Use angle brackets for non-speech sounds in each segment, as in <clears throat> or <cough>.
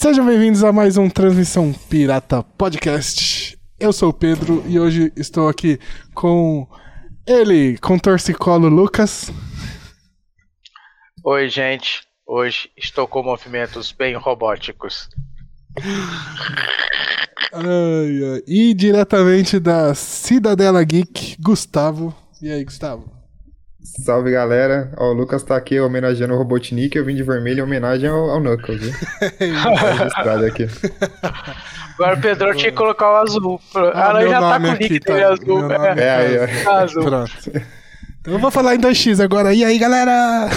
Sejam bem-vindos a mais um Transmissão Pirata Podcast. Eu sou o Pedro e hoje estou aqui com ele, com torcicolo Lucas. Oi, gente. Hoje estou com movimentos bem robóticos. Ai, ai. E diretamente da Cidadela Geek, Gustavo. E aí, Gustavo? Salve galera, Ó, o Lucas tá aqui homenageando o Robotnik, eu vim de vermelho em homenagem ao, ao Knuckles, viu? <laughs> Tá registrado aqui. Agora o Pedro tinha que colocar o azul. Ah, não, meu já tá com o nick tá- azul. meu nome É, aí, tá <laughs> azul. Pronto. Então eu vou falar em 2x agora. E aí, galera?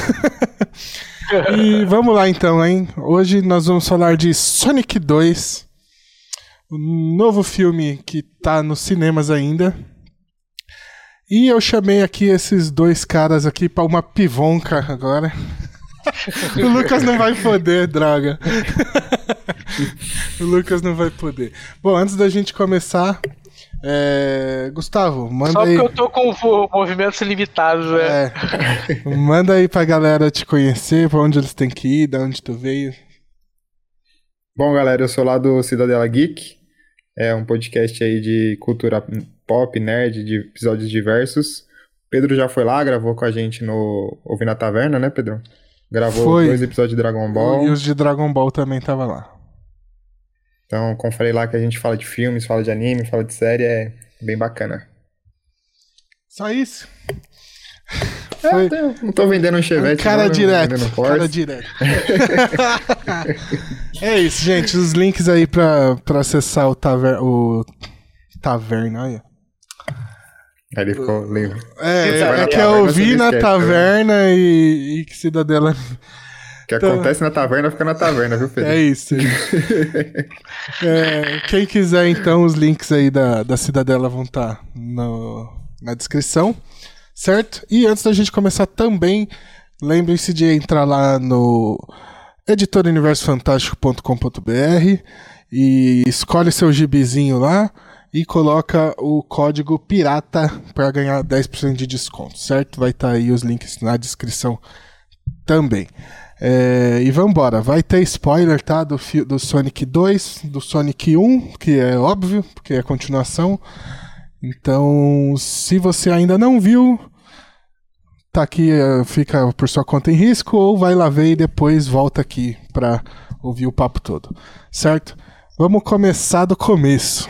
<laughs> e vamos lá então, hein? Hoje nós vamos falar de Sonic 2, o novo filme que tá nos cinemas ainda. E eu chamei aqui esses dois caras aqui pra uma pivonca agora. <laughs> o Lucas não vai poder, droga. <laughs> o Lucas não vai poder. Bom, antes da gente começar, é, Gustavo, manda Só aí. porque eu tô com vo- movimentos limitados, né? É. <laughs> Manda aí pra galera te conhecer, pra onde eles têm que ir, da onde tu veio. Bom galera, eu sou lá do Cidadela Geek, é um podcast aí de cultura pop, nerd, de episódios diversos. Pedro já foi lá, gravou com a gente no Ouvir na Taverna, né Pedro? Gravou Foi. dois episódios de Dragon Ball. E os de Dragon Ball também tava lá. Então, confere lá que a gente fala de filmes, fala de anime, fala de série, é bem bacana. Só isso. É, Foi eu não tô vendendo um Chevette, cara não, não, direto. vendendo Cara direto. <laughs> é isso, gente. Os links aí pra, pra acessar o, taver o Taverna. Olha. Aí ele ficou livre. É, é na que eu taverna, ouvi você na taverna e, e que Cidadela. O que Então- acontece na taverna fica na taverna, viu, Pedro? É isso. <laughs> É, quem quiser, então, os links aí da, da Cidadela vão estar na descrição, certo? E antes da gente começar também, lembrem-se de entrar lá no editoruniversofantástico.com.br e escolhe seu gibizinho lá e coloca o código pirata para ganhar 10% de desconto, certo? Vai estar aí os links na descrição também. É, e vambora, vai ter spoiler, tá? Do, do Sonic 2, do Sonic 1, que é óbvio, porque é continuação. Então, se você ainda não viu, tá aqui, é, fica por sua conta em risco, ou vai lá ver e depois volta aqui pra ouvir o papo todo, certo? Vamos começar do começo.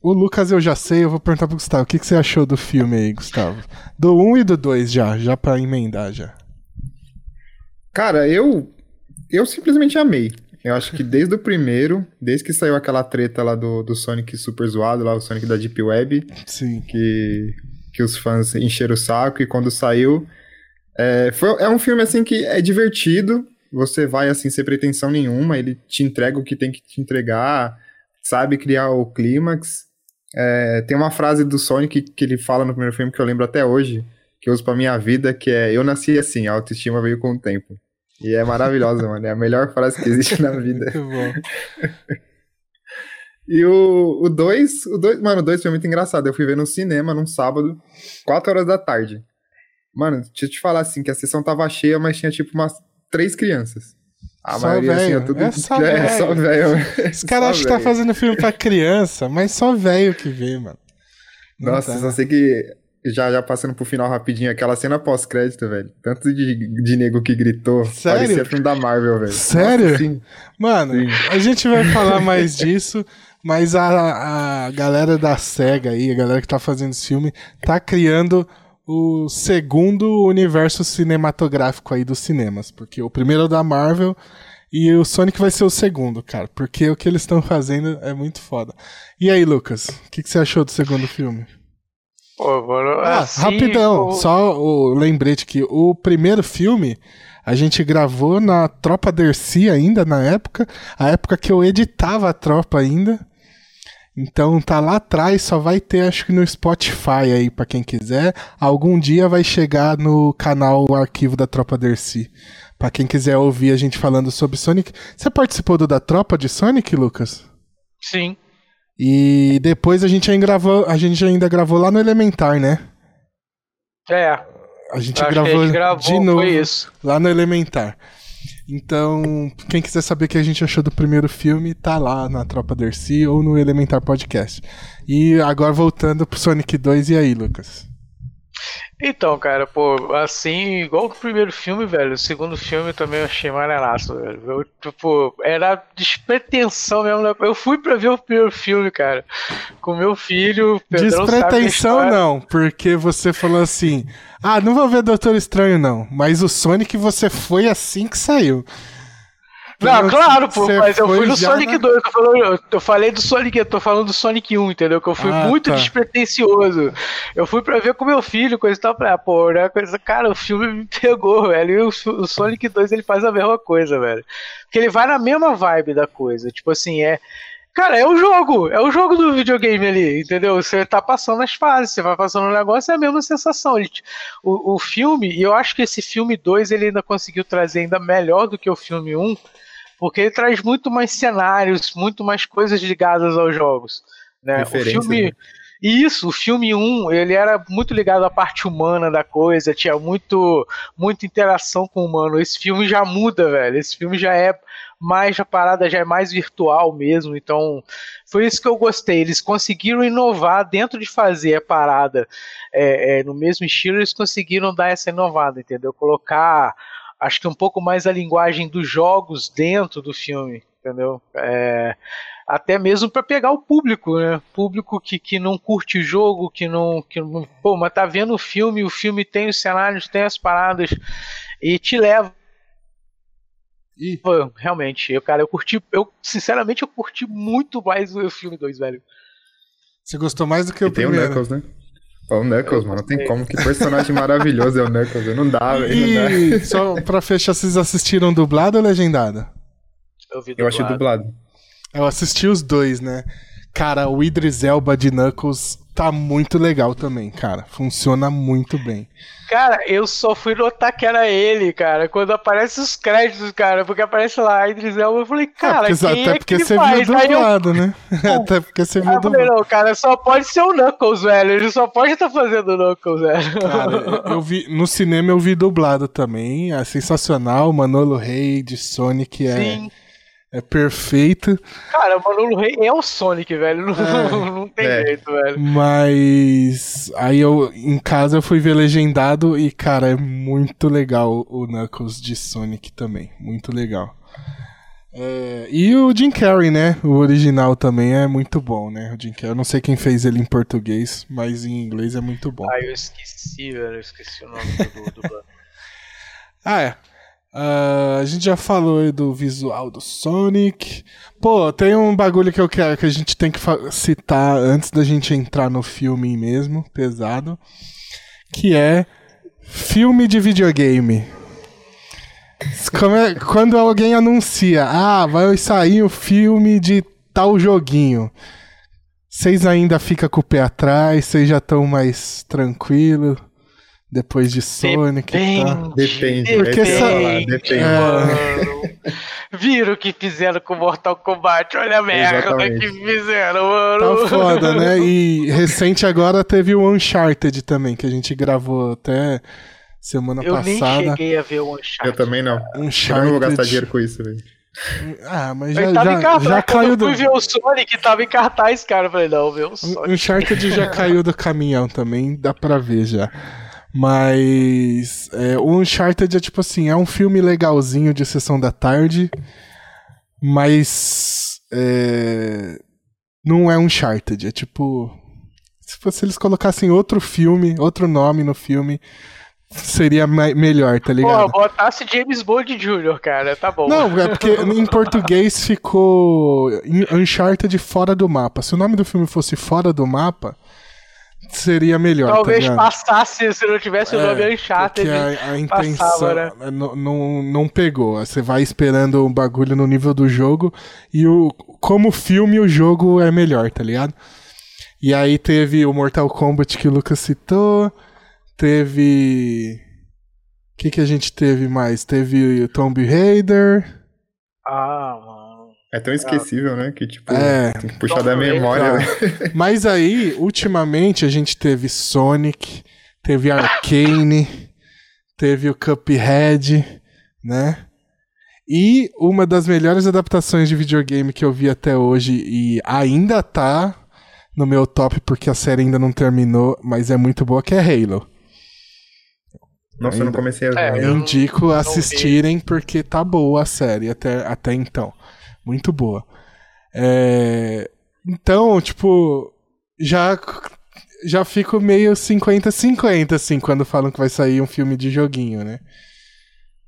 O Lucas eu já sei, eu vou perguntar pro Gustavo. O que, que você achou do filme aí, Gustavo? Do 1 e do 2 já, já pra emendar já. Cara, eu eu simplesmente amei. Eu acho que desde o primeiro, desde que saiu aquela treta lá do, do Sonic super zoado, lá o Sonic da Deep Web, Sim. que, que os fãs encheram o saco, e quando saiu. É, foi, é um filme assim que é divertido, você vai assim sem pretensão nenhuma, ele te entrega o que tem que te entregar, sabe criar o clímax. É, tem uma frase do Sonic que ele fala no primeiro filme que eu lembro até hoje, que eu uso pra minha vida, que é Eu nasci assim, a autoestima veio com o tempo. E é maravilhosa, <laughs> mano. É a melhor frase que existe na <laughs> vida. Muito bom. <laughs> E o 2, o dois, mano, o 2 foi muito engraçado. Eu fui ver no cinema num sábado, 4 horas da tarde. Mano, deixa eu te falar assim, que a sessão tava cheia, mas tinha tipo umas três crianças. A Só maioria assim, é tudo. É só é, velho. só velho. Os <laughs> caras Só acham que tá fazendo filme pra criança, mas só velho que vê, mano. Não Nossa, tá. só sei que. Já, já passando pro final rapidinho, aquela cena pós-crédito, velho. Tanto de, de nego que gritou. Sério? Parecia filme da Marvel, velho. Sério? Nossa, sim. Mano, Sim. a gente vai falar <laughs> mais disso, mas a, a galera da SEGA aí, a galera que tá fazendo esse filme, tá criando o segundo universo cinematográfico aí dos cinemas. Porque o primeiro é da Marvel e o Sonic vai ser o segundo, cara. Porque o que eles estão fazendo é muito foda. E aí, Lucas, o que, que você achou do segundo filme? Pô, mano, Ah, assim, rapidão, o- só o lembrete que o primeiro filme a gente gravou na Tropa Dercy ainda, na época, a época que eu editava a Tropa ainda. Então tá lá atrás, só vai ter acho que no Spotify aí pra quem quiser. Algum dia vai chegar no canal o arquivo da Tropa Dercy. Pra quem quiser ouvir a gente falando sobre Sonic. Você participou do da Tropa de Sonic, Lucas? Sim. E depois a gente ainda gravou, a gente ainda gravou lá no Elementar, né? É. A gente gravou, a gente gravou, de novo lá no Elementar. Então, quem quiser saber o que a gente achou do primeiro filme, tá lá na Tropa Dercy ou no Elementar Podcast. E agora voltando pro Sonic 2, e aí, Lucas? Então, cara, pô, assim, igual o primeiro filme, velho, o segundo filme também eu achei maneiraço, velho. Eu, tipo, era despretensão mesmo. Né? Eu fui pra ver o primeiro filme, cara, com meu filho. Pedrão Despretensão não, porque você falou assim: ah, não vou ver Doutor Estranho não, mas o Sonic você foi assim que saiu. Não, claro, pô, mas eu fui no Sonic na... 2. Eu, falei, eu, falei do Sonic, eu tô falando do Sonic 1, entendeu? Que eu fui ah, muito tá. despretensioso. Eu fui pra ver com meu filho, coisa e tal. Pra, pô, né, coisa, cara, o filme me pegou, velho. E o, o Sonic 2 ele faz a mesma coisa, velho. Porque ele vai na mesma vibe da coisa. Tipo assim, é. Cara, é o jogo, é o jogo do videogame ali, entendeu? Você tá passando as fases, você vai passando o um negócio, é a mesma sensação. Ele, o, o filme, e eu acho que esse filme 2 ele ainda conseguiu trazer ainda melhor do que o filme 1, um, porque ele traz muito mais cenários, muito mais coisas ligadas aos jogos. Né? O filme. Né? Isso, o filme 1, ele era muito ligado à parte humana da coisa, tinha muito muita interação com o humano. Esse filme já muda, velho. Esse filme já é mais a parada já é mais virtual mesmo, então foi isso que eu gostei. Eles conseguiram inovar dentro de fazer a parada é, é, no mesmo estilo, eles conseguiram dar essa inovada, entendeu? Colocar acho que um pouco mais a linguagem dos jogos dentro do filme, entendeu? É, até mesmo para pegar o público, né? Público que, que não curte o jogo, que não, que não, pô, mas tá vendo o filme, o filme tem os cenários, tem as paradas e te leva e... Pô, realmente, eu, cara, eu curti, eu sinceramente eu curti muito mais o filme 2, velho. Você gostou mais do que e o tem primeiro? Tem o Knuckles, né? O Knuckles, mano, não tem como. Que personagem maravilhoso é o Knuckles. Não dá, velho. E só pra fechar, vocês assistiram dublado ou legendado? Eu vi dublado. Eu achei dublado. Eu assisti os dois, né? Cara, o Idris Elba de Knuckles tá muito legal também, cara. Funciona muito bem. Cara, eu só fui notar que era ele, cara, quando aparece os créditos, cara, porque aparece lá Idris Elba, eu falei, cara, é, porque, quem até é porque você faz? viu dublado, eu... né? <laughs> <laughs> até porque você viu dublado. Não, cara, só pode ser o Knuckles, velho, ele só pode estar tá fazendo o Knuckles, velho. Cara, eu vi, no cinema eu vi dublado também, é sensacional, Manolo Rey de Sonic é... Sim é perfeita. Cara, o Manolo Rey é o Sonic, velho. Não, é, <laughs> não tem é. jeito, velho. Mas aí eu em casa eu fui ver legendado e, cara, é muito legal o Knuckles de Sonic também. Muito legal. É, e o Jim Carrey, né? O original também é muito bom, né? O Jim Carrey. Eu não sei quem fez ele em português, mas em inglês é muito bom. Ah, eu esqueci, velho. Eu esqueci o nome do, do... ah, é. Uh, a gente já falou do visual do Sonic. Pô, tem um bagulho que eu quero que a gente tem que citar antes da gente entrar no filme mesmo, pesado, que é filme de videogame. É, quando alguém anuncia, ah, vai sair o um filme de tal joguinho. Vocês ainda ficam com o pé atrás, vocês já estão mais tranquilos depois de Sonic depende, tá. Depende, Porque essa... depende. É... Viram o que fizeram com Mortal Kombat, olha a merda Exatamente. que fizeram, mano. Tá foda, né? E recente agora teve o Uncharted também, que a gente gravou até semana eu passada. Eu nem cheguei a ver o Uncharted. Eu também não. Uncharted... Eu não vou gastar dinheiro com isso, velho. Ah, mas já, já, cartaz, já caiu do. Eu fui ver o Sonic, tava em cartaz, cara. Eu falei, não, ver o Sonic. Uncharted já caiu do caminhão também, dá pra ver já. Mas é, o Uncharted é tipo assim, é um filme legalzinho de sessão da tarde, mas é, não é Uncharted, é tipo se fosse eles colocassem outro filme, outro nome no filme, seria melhor, tá ligado? Pô, botasse James Bond Jr., cara, tá bom. Não, é porque <laughs> em português ficou Uncharted fora do mapa. Se o nome do filme fosse fora do mapa, seria melhor. Tá Talvez tá passasse se não tivesse é, o nome Uncharted. A, a intenção passava, né? não, não, não pegou. Você vai esperando um bagulho no nível do jogo e o, como filme o jogo é melhor, tá ligado? E aí teve o Mortal Kombat que o Lucas citou. Teve. O que, que a gente teve mais? Teve o Tomb Raider. Ah. É tão esquecível, né? Que, tipo, é, tem que puxar da memória. Né? <laughs> Mas aí, ultimamente, a gente teve Sonic, teve Arcane, teve o Cuphead, né? E uma das melhores adaptações de videogame que eu vi até hoje e ainda tá no meu top porque a série ainda não terminou, mas é muito boa, que é Halo. Nossa, ainda. eu não comecei a ver. É, eu indico não, assistirem não porque tá boa a série até, até então. Muito boa. É... Então, tipo, já já fico meio 50-50, assim, quando falam que vai sair um filme de joguinho, né?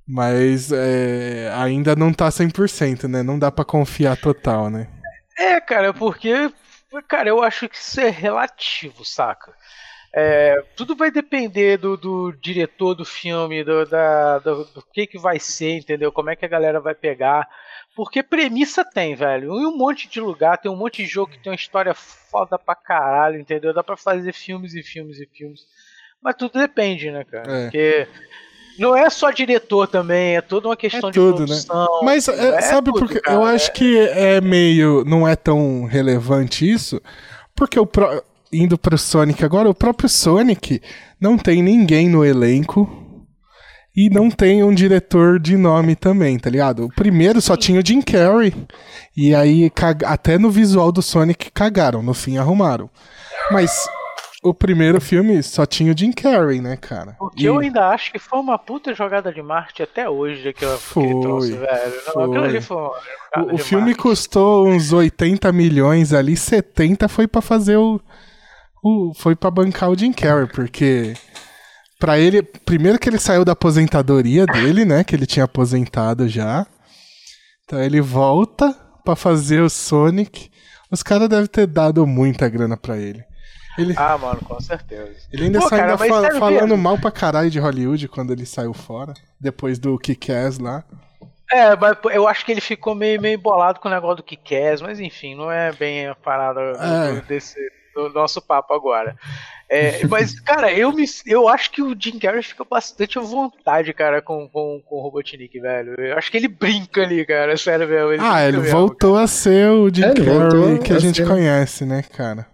Mas é, ainda não tá 100%, né? Não dá para confiar total, né? É, cara, porque, cara, eu acho que isso é relativo, saca? É, tudo vai depender do, do diretor do filme, do, da, do, do, que, que vai ser, entendeu? Como é que a galera vai pegar. Porque premissa tem, velho. Em um monte de lugar, tem um monte de jogo que tem uma história foda pra caralho, entendeu? Dá pra fazer filmes e filmes e filmes. Mas tudo depende, né, cara? É. Porque não é só diretor também, é toda uma questão é tudo, de né? produção. Né? Mas é, é sabe tudo, porque cara, eu acho que é meio. Não é tão relevante isso, porque o pro, indo pro Sonic agora, o próprio Sonic não tem ninguém no elenco. E não tem um diretor de nome também, tá ligado? O primeiro só tinha o Jim Carrey. E aí, até no visual do Sonic cagaram, no fim arrumaram. Mas o primeiro filme só tinha o Jim Carrey, né, cara? O que e... eu ainda acho que foi uma puta jogada de Marte até hoje que, foi, trouxe, velho. Não, foi. Ali foi o, o filme custou uns 80 milhões ali, 70 foi para fazer o, o foi para bancar o Jim Carrey, porque para ele, primeiro que ele saiu da aposentadoria dele, né, que ele tinha aposentado já. Então ele volta para fazer o Sonic. Os caras devem ter dado muita grana para ele. Ele... Ah, mano, com certeza. Ele ainda Pô, saiu fa falando mesmo. mal pra caralho de Hollywood quando ele saiu fora, depois do Kick-Ass lá. É, mas eu acho que ele ficou meio, meio bolado com o negócio do Kick-Ass, mas enfim, não é bem a parada é. desse, do nosso papo agora. É, <laughs> mas, cara, eu, me, eu acho que o Jim Carrey fica bastante à vontade, cara, com, com, com o Robotnik, velho. Eu acho que ele brinca ali, cara, sério mesmo. Ele ah, ele mesmo, voltou cara. a ser o Jim é, Carrey que a, a gente ser... conhece, né, cara?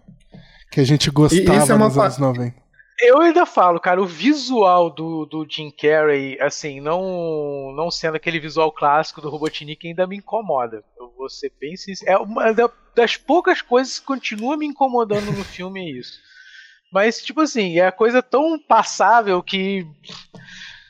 que a gente gostava é nos anos 90. Eu ainda falo, cara, o visual do, do Jim Carrey, assim, não não sendo aquele visual clássico do Robotnik, ainda me incomoda. Eu vou ser bem sincero. É uma das poucas coisas que continua me incomodando no filme é isso. Mas, tipo assim, é coisa tão passável que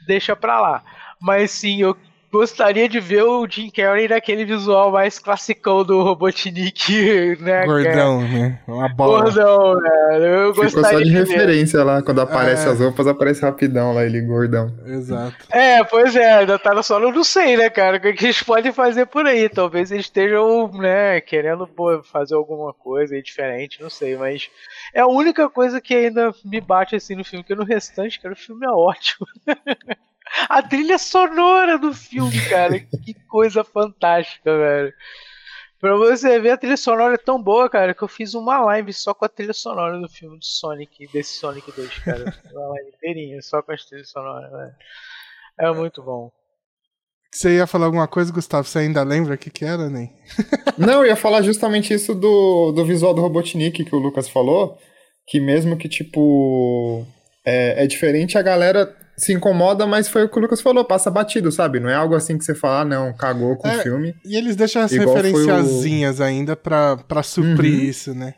deixa pra lá. Mas sim, eu gostaria de ver o Jim Carrey naquele visual mais classicão do Robotnik, <laughs> né? Gordão, né? Uma bola. Gordão, né? Eu Ficou só de, de referência ver. lá, quando aparece é. as roupas, aparece rapidão lá, ele gordão. Exato. É, pois é, ainda tá no solo, não sei, né, cara, o que eles podem fazer por aí. Talvez eles estejam, né, querendo pô, fazer alguma coisa aí diferente, não sei, mas é a única coisa que ainda me bate assim no filme, que no restante, cara, o filme é ótimo. <laughs> A trilha sonora do filme, cara. que coisa fantástica, velho. Pra você ver, a trilha sonora é tão boa, cara, que eu fiz uma live só com a trilha sonora do filme do Sonic, desse Sonic 2, cara. Uma live inteirinha, só com a trilha sonora, velho. É muito bom. Você ia falar alguma coisa, Gustavo? Você ainda lembra o que, que era, nem? <laughs> Não, eu ia falar justamente isso do, do visual do Robotnik que o Lucas falou. Que mesmo que, tipo, é, é diferente, a galera se incomoda, mas foi o que o Lucas falou, passa batido, sabe? Não é algo assim que você fala, ah, não, cagou com é, o filme. E eles deixam as referenciazinhas o... ainda pra, pra suprir uhum. isso, né?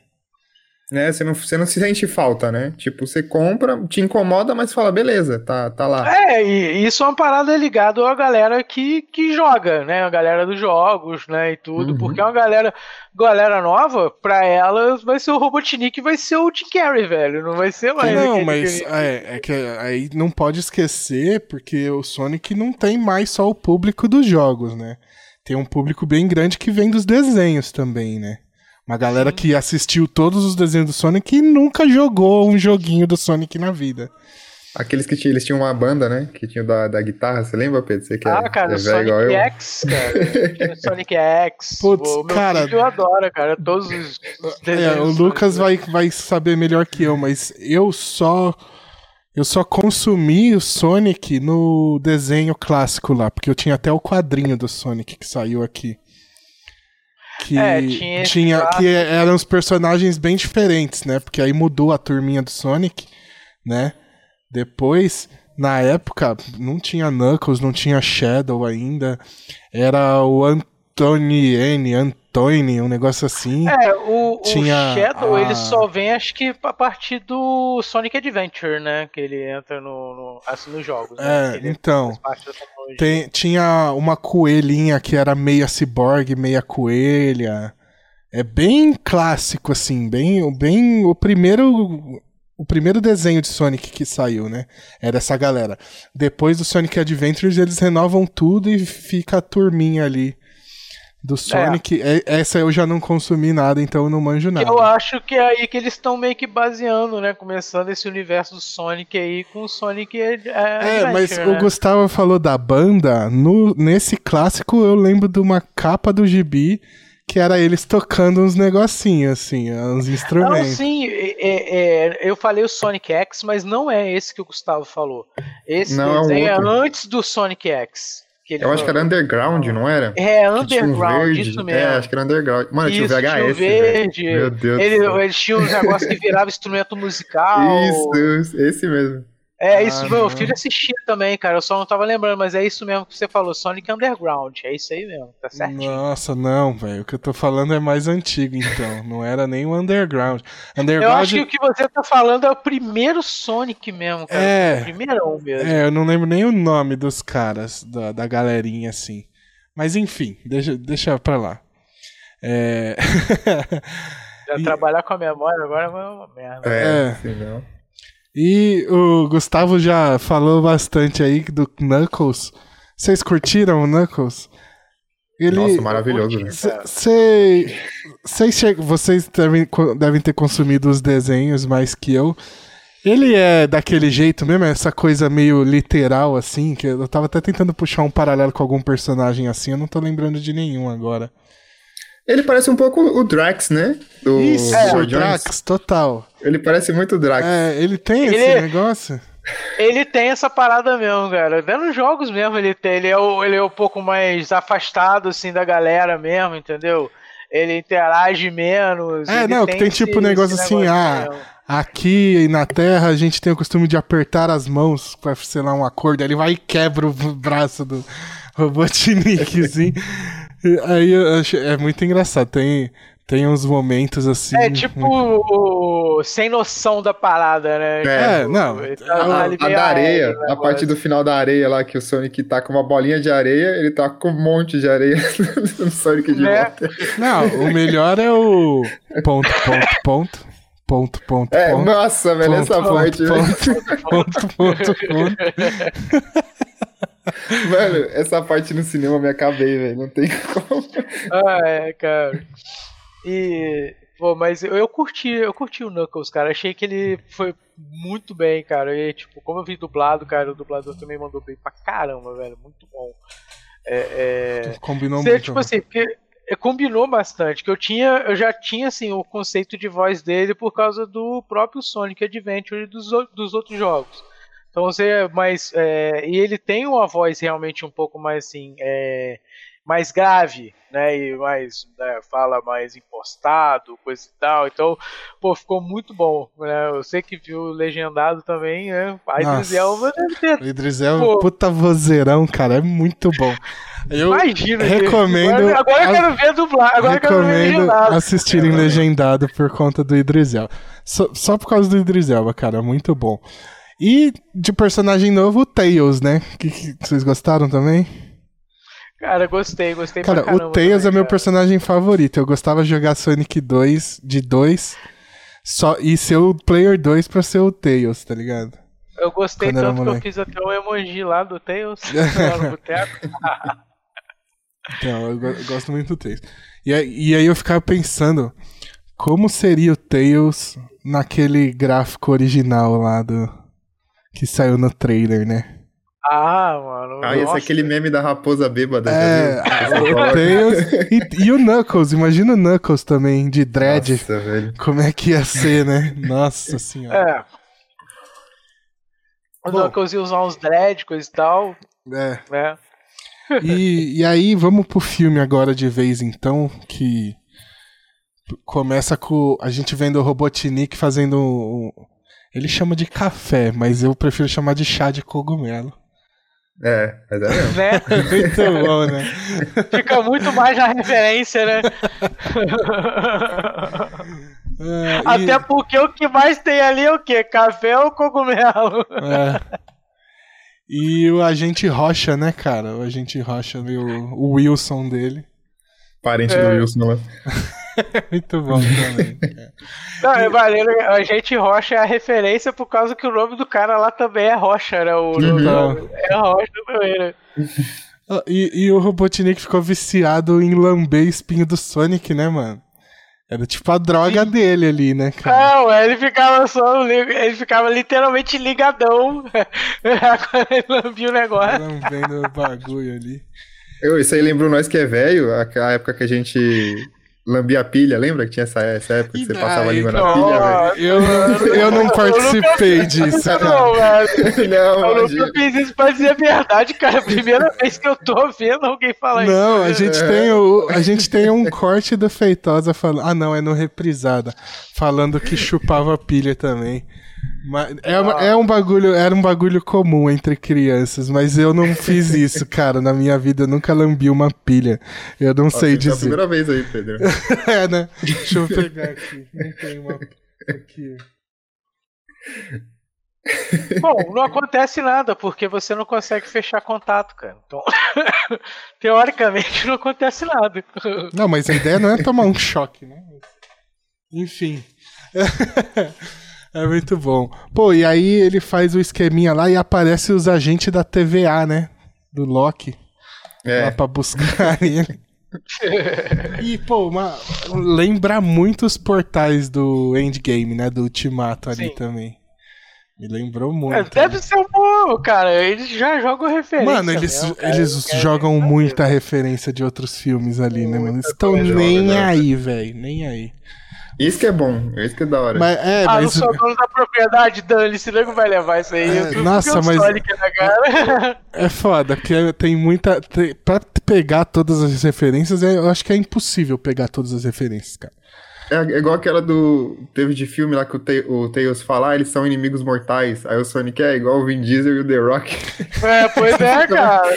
Né? Você não, você não se sente falta, né? Tipo, você compra, te incomoda, mas fala, beleza, tá, tá lá. É, e isso é uma parada ligada à galera que, que joga, né? A galera dos jogos, né? E tudo, uhum. porque é uma galera, galera nova, pra ela vai ser o Robotnik vai ser o Tim Carrey, velho. Não vai ser mais. Não, mas é, é, que aí não pode esquecer, porque o Sonic não tem mais só o público dos jogos, né? Tem um público bem grande que vem dos desenhos também, né? Uma galera Sim. que assistiu todos os desenhos do Sonic e nunca jogou um joguinho do Sonic na vida. Aqueles que tinham, eles tinham uma banda, né? Que tinha da, da guitarra, você lembra, Pedro? Você que ah, é, cara, é Sonic X, cara. <laughs> Sonic X. Putz, o meu cara. Filho adora, cara. Todos os, <laughs> É, o Lucas vai, vai saber melhor que eu, mas eu só. Eu só consumi o Sonic no desenho clássico lá, porque eu tinha até o quadrinho do Sonic que saiu aqui que é, tinha, tinha que eram os personagens bem diferentes, né? Porque aí mudou a turminha do Sonic, né? Depois na época não tinha Knuckles, não tinha Shadow ainda. Era o Antony N, Antony, um negócio assim. É, o, tinha o Shadow a... ele só vem acho que a partir do Sonic Adventure, né? Que ele entra no, no assim, nos jogos. Né? É, então. Tem, tinha uma coelhinha que era meia ciborgue, meia coelha. É bem clássico, assim, bem, bem o primeiro o primeiro desenho de Sonic que saiu, né? Era essa galera. Depois do Sonic Adventures, eles renovam tudo e fica a turminha ali do Sonic. É. Essa eu já não consumi nada, então eu não manjo nada. Eu acho que é aí que eles estão meio que baseando, né? Começando esse universo do Sonic aí com o Sonic. É, é mas né? o Gustavo falou da banda. No, nesse clássico eu lembro de uma capa do gibi que era eles tocando uns negocinhos, assim, uns instrumentos. Não, sim, é, é, eu falei o Sonic X, mas não é esse que o Gustavo falou. Esse não, desenho é, um é antes do Sonic X. eu acho que era Underground, não era? É, Underground, um isso mesmo. É, acho que era Underground. Mano, isso, tinha o VHS. Tinha o verde. Meu Deus ele, Eles tinham uns negócios que virava instrumento musical. <laughs> Isso, esse mesmo. É isso, ah, meu filho assistia também, cara. Eu só não tava lembrando, mas é isso mesmo que você falou, Sonic Underground. É isso aí mesmo, tá certinho. Nossa, não, velho. O que eu tô falando é mais antigo, então. não era nem o Underground. Underground. Eu acho que o que você tá falando é o primeiro Sonic mesmo, cara. É. O primeirão mesmo. É, eu não lembro nem o nome dos caras, da, da galerinha assim. Mas enfim, deixa, deixa pra lá. É. Já <laughs> e... trabalhar com a memória agora é uma merda. É, é. E o Gustavo já falou bastante aí do Knuckles. Vocês curtiram o Knuckles? Ele, Nossa, maravilhoso, né? Cê, cê, vocês devem, devem ter consumido os desenhos mais que eu. Ele é daquele jeito mesmo, essa coisa meio literal, assim, que eu tava até tentando puxar um paralelo com algum personagem assim, eu não tô lembrando de nenhum agora. Ele parece um pouco o Drax, né? Do Isso, é, o Drax, total. Ele parece muito Drax. É, ele tem ele, esse negócio. Ele tem essa parada mesmo, cara. Até nos jogos mesmo ele tem. Ele é, o, ele é um pouco mais afastado, assim, da galera mesmo, entendeu? Ele interage menos. É, não, que tem esse, tipo um negócio assim, ah, aqui na Terra a gente tem o costume de apertar as mãos pra, sei lá, um acordo. Ele vai e quebra o braço do <laughs> Robotnik, assim. <laughs> Aí eu acho, é muito engraçado. Tem, tem uns momentos assim. É tipo muito... sem noção da parada, né? É, tipo, não. Tá a, a da areia, a parte do final da areia lá, que o Sonic tá com uma bolinha de areia, ele tá com um monte de areia <laughs> no Sonic de né? volta. Não, o melhor é o ponto, ponto, ponto. Ponto, ponto, é, ponto. Nossa, velho, essa ponto, parte. Ponto, ponto, ponto, ponto. <laughs> Mano, essa parte no cinema eu me acabei, velho. Não tem como. Ah, é, cara. E. Pô, mas eu, eu curti, eu curti o Knuckles, cara. Achei que ele foi muito bem, cara. E, tipo, como eu vi dublado, cara, o dublador também mandou bem pra caramba, velho. Muito bom. É, é... Combinou Você, muito. Tipo assim, porque combinou bastante. Que eu tinha, eu já tinha assim o conceito de voz dele por causa do próprio Sonic Adventure e dos, dos outros jogos. Então você é mais. É, e ele tem uma voz realmente um pouco mais assim. É, mais grave, né? E mais. Né, fala mais impostado, coisa e tal. Então, pô, ficou muito bom. Né? Eu sei que viu legendado também, né? A Idris Elba deve ter. O Idris Elba, puta vozeirão, cara, é muito bom. Eu Imagina, recomendo. Agora, agora eu quero ver dublar. Agora recomendo eu quero ver assistirem é, legendado por conta do Idris Elba. Só, só por causa do Idris Elba, cara, muito bom. E de personagem novo, o Tails, né? Que, que vocês gostaram também? Cara, gostei, gostei Cara, o Tails é meu personagem favorito. Eu gostava de jogar Sonic 2 de 2 só, e ser o Player 2 pra ser o Tails, tá ligado? Eu gostei Quando tanto que eu fiz até o emoji lá do Tails <laughs> lá no boteco. então, eu, eu, gosto muito do Tails. E, e aí eu ficava pensando como seria o Tails naquele gráfico original lá do, que saiu no trailer, né? Ah, mano. Ah, esse é aquele meme da raposa bêbada. É, o Tails e, e, o Knuckles. Imagina o Knuckles também, de dread. Nossa, velho. Como é que ia ser, né? Nossa senhora. É. O Bom, Knuckles ia usar uns dread, coisa e tal. É. Né? E, e aí, vamos pro filme agora de vez, então, que começa com a gente vendo o Robotnik fazendo Ele chama de café, mas eu prefiro chamar de chá de cogumelo. É, mas é mesmo. Né? <laughs> muito bom, né? Fica muito mais na referência, né? É, Até e... porque o que mais tem ali é o quê? Café ou cogumelo? É. E o agente Rocha, né, cara? O agente Rocha, o, o Wilson dele. Parente é. do Wilson, né? <laughs> Muito bom também. Não, é valendo, a gente Rocha é a referência por causa que o nome do cara lá também é Rocha, né? O uhum. é Rocha também, né? Ah, e, e o Robotnik ficou viciado em lamber espinho do Sonic, né, mano? Era tipo a droga dele ali, né, cara? Não, ele ficava só. Ele ficava literalmente ligadão <laughs> quando ele lambia o negócio. Lambendo o bagulho ali. Eu, isso aí lembrou nós que é velho, aquela época que a gente lambia a pilha, lembra que tinha essa, essa época que você passava a língua na pilha, velho? Eu, eu não participei eu disso, cara. Não, velho. Não, eu nunca fiz isso pra dizer a verdade, cara. Primeira vez que eu tô vendo alguém falar não, isso. Não, a gente, é. tem o, a gente tem um corte do Feitosa falando. Ah, não, é no Reprisada. Falando que chupava pilha também. É, ah. é um bagulho, era um bagulho comum entre crianças, mas eu não fiz <laughs> isso, cara. Na minha vida eu nunca lambi uma pilha. Eu não sei dizer. É a primeira vez aí, Pedro. <laughs> é, né? Deixa eu pegar aqui. Não tem uma. Aqui. Bom, não acontece nada, porque você não consegue fechar contato, cara. Então, <laughs> teoricamente, não acontece nada. Não, mas a ideia não é tomar um choque, né? Enfim. É muito bom. Pô, e aí ele faz o esqueminha lá e aparece os agentes da TVA, né? Do Loki. É. Lá pra buscar <laughs> ele. e, pô, uma... lembra muito os portais do Endgame, né? Do Ultimato ali Sim. também. Me lembrou muito. É, deve ser um bom, cara. Eles já jogam referência. Mano, eles, mesmo, eles jogam muita referência de outros filmes ali, né, mano? Eles estão nem joga, aí, velho. Nem aí. Isso que é bom, isso que é da hora. Mas, é, ah, mas... não sou dono da propriedade, Dani, se nego vai levar isso aí. É, nossa, mas. É, é foda, porque tem muita. Tem, pra pegar todas as referências, é, eu acho que é impossível pegar todas as referências, cara. É, é igual aquela do. Teve de filme lá que o, Te, o Tails fala, ah, eles são inimigos mortais. Aí o Sonic é igual o Vin Diesel e o The Rock. <laughs> É, pois é, <laughs> cara.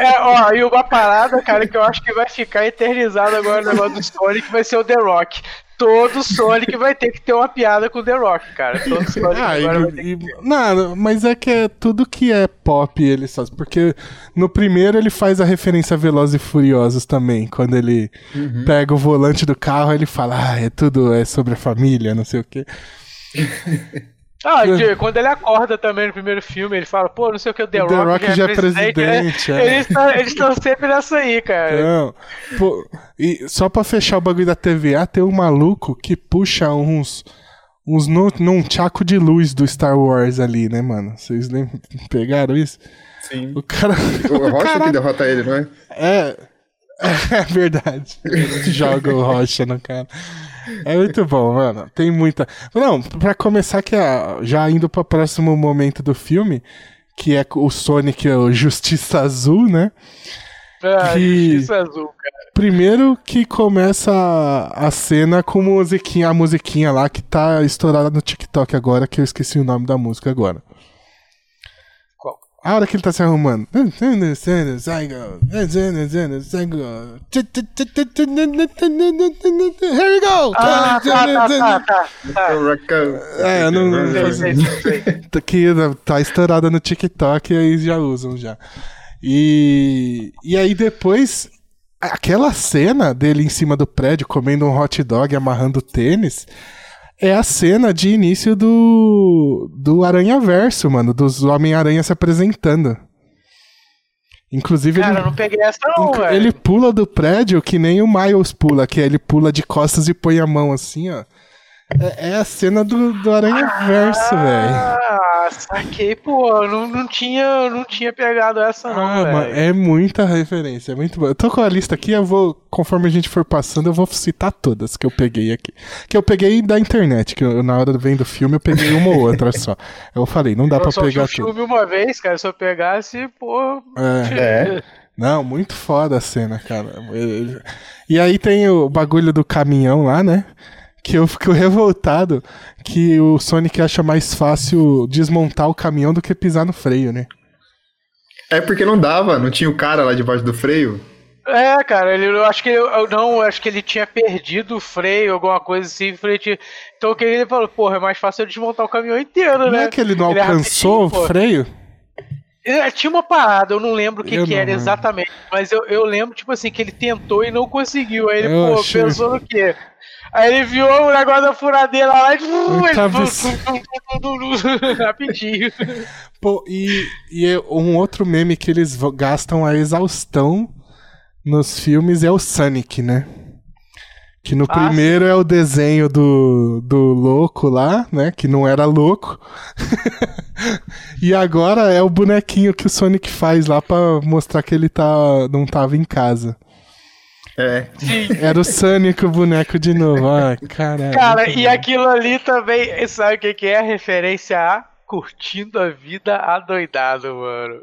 é, ó, e uma parada, cara, que eu acho que vai ficar eternizado agora no negócio do Sonic vai ser o The Rock todo Sonic vai ter que ter uma piada com o The Rock, cara. Todo <laughs> Sonic ah, agora e, vai ter que ter. Não, mas é que é tudo que é pop ele faz. Porque no primeiro ele faz a referência a Velozes e Furiosos também. Quando ele uhum. pega o volante do carro, ele fala, ah, é tudo é sobre a família, não sei o quê. <laughs> Ah, <laughs> quando ele acorda também no primeiro filme, ele fala, pô, não sei o que, o The, o The Rock, Rock já é presidente. É presidente é. Eles estão sempre nessa aí, cara. Não. Pô, e só pra fechar o bagulho da TVA, tem um maluco que puxa uns. Uns num, num tchaco de luz do Star Wars ali, né, mano? Vocês lembram? Pegaram isso? Sim. O cara. O Rocha cara... que derrota ele, não é? É. <laughs> É verdade. <laughs> Joga o Rocha no cara. É muito bom, mano. Tem muita. Não, pra começar, que é, já indo pro próximo momento do filme, que é o Sonic, o Justiça Azul, né? É, que... Justiça Azul, cara. Primeiro que começa a, a cena com musiquinha, a musiquinha lá que tá estourada no TikTok agora, que eu esqueci o nome da música agora. A hora que ele tá se arrumando. Here we go! Ah, tá, tá, tá, tá, É, não. Que tá estourada no TikTok e aí já usam já. E, e aí depois, aquela cena dele em cima do prédio comendo um hot dog, amarrando tênis é a cena de início do, do Aranha Verso, mano, dos Homem-Aranha se apresentando. Inclusive, Cara, ele, eu não peguei essa não, velho. Ele pula do prédio que nem o Miles pula, que ele pula de costas e põe a mão assim, ó. É, é a cena do, do Aranha Verso, ah, velho. Ah, saquei, pô. Não, não, tinha, não tinha pegado essa, não. Ah, é muita referência, é muito bom. Eu tô com a lista aqui, eu vou, conforme a gente for passando, eu vou citar todas que eu peguei aqui. Que eu peguei da internet, que eu, na hora vendo o filme eu peguei uma ou outra só. Eu falei, não dá eu pra pegar tudo. Eu filme uma vez, cara, se eu pegasse, pô. É. é. Não, muito foda a cena, cara. E aí tem o bagulho do caminhão lá, né? Que eu fico revoltado que o Sonic acha mais fácil desmontar o caminhão do que pisar no freio, né? É porque não dava, não tinha o cara lá debaixo do freio. É, cara, ele, eu acho que ele, eu não, acho que ele tinha perdido o freio, alguma coisa assim, frente. Então que ele falou, porra, é mais fácil eu desmontar o caminhão inteiro, não né? Não é que ele não ele é alcançou o freio? É, tinha uma parada, eu não lembro o que, que era exatamente, mas eu, eu lembro, tipo assim, que ele tentou e não conseguiu. Aí ele, eu pô, achei... pensou no quê? Aí ele viu o negócio da furadeira lá e rapidinho. Pô, e, e é um outro meme que eles gastam a exaustão nos filmes é o Sonic, né? Que no ah, primeiro sim. é o desenho do, do louco lá, né? Que não era louco. <laughs> e agora é o bonequinho que o Sonic faz lá pra mostrar que ele tá, não tava em casa. É. Era o Sonic o boneco de novo. Ah, caralho. Cara, e aquilo ali também, sabe o que, que é? Referência a curtindo a vida adoidado, mano.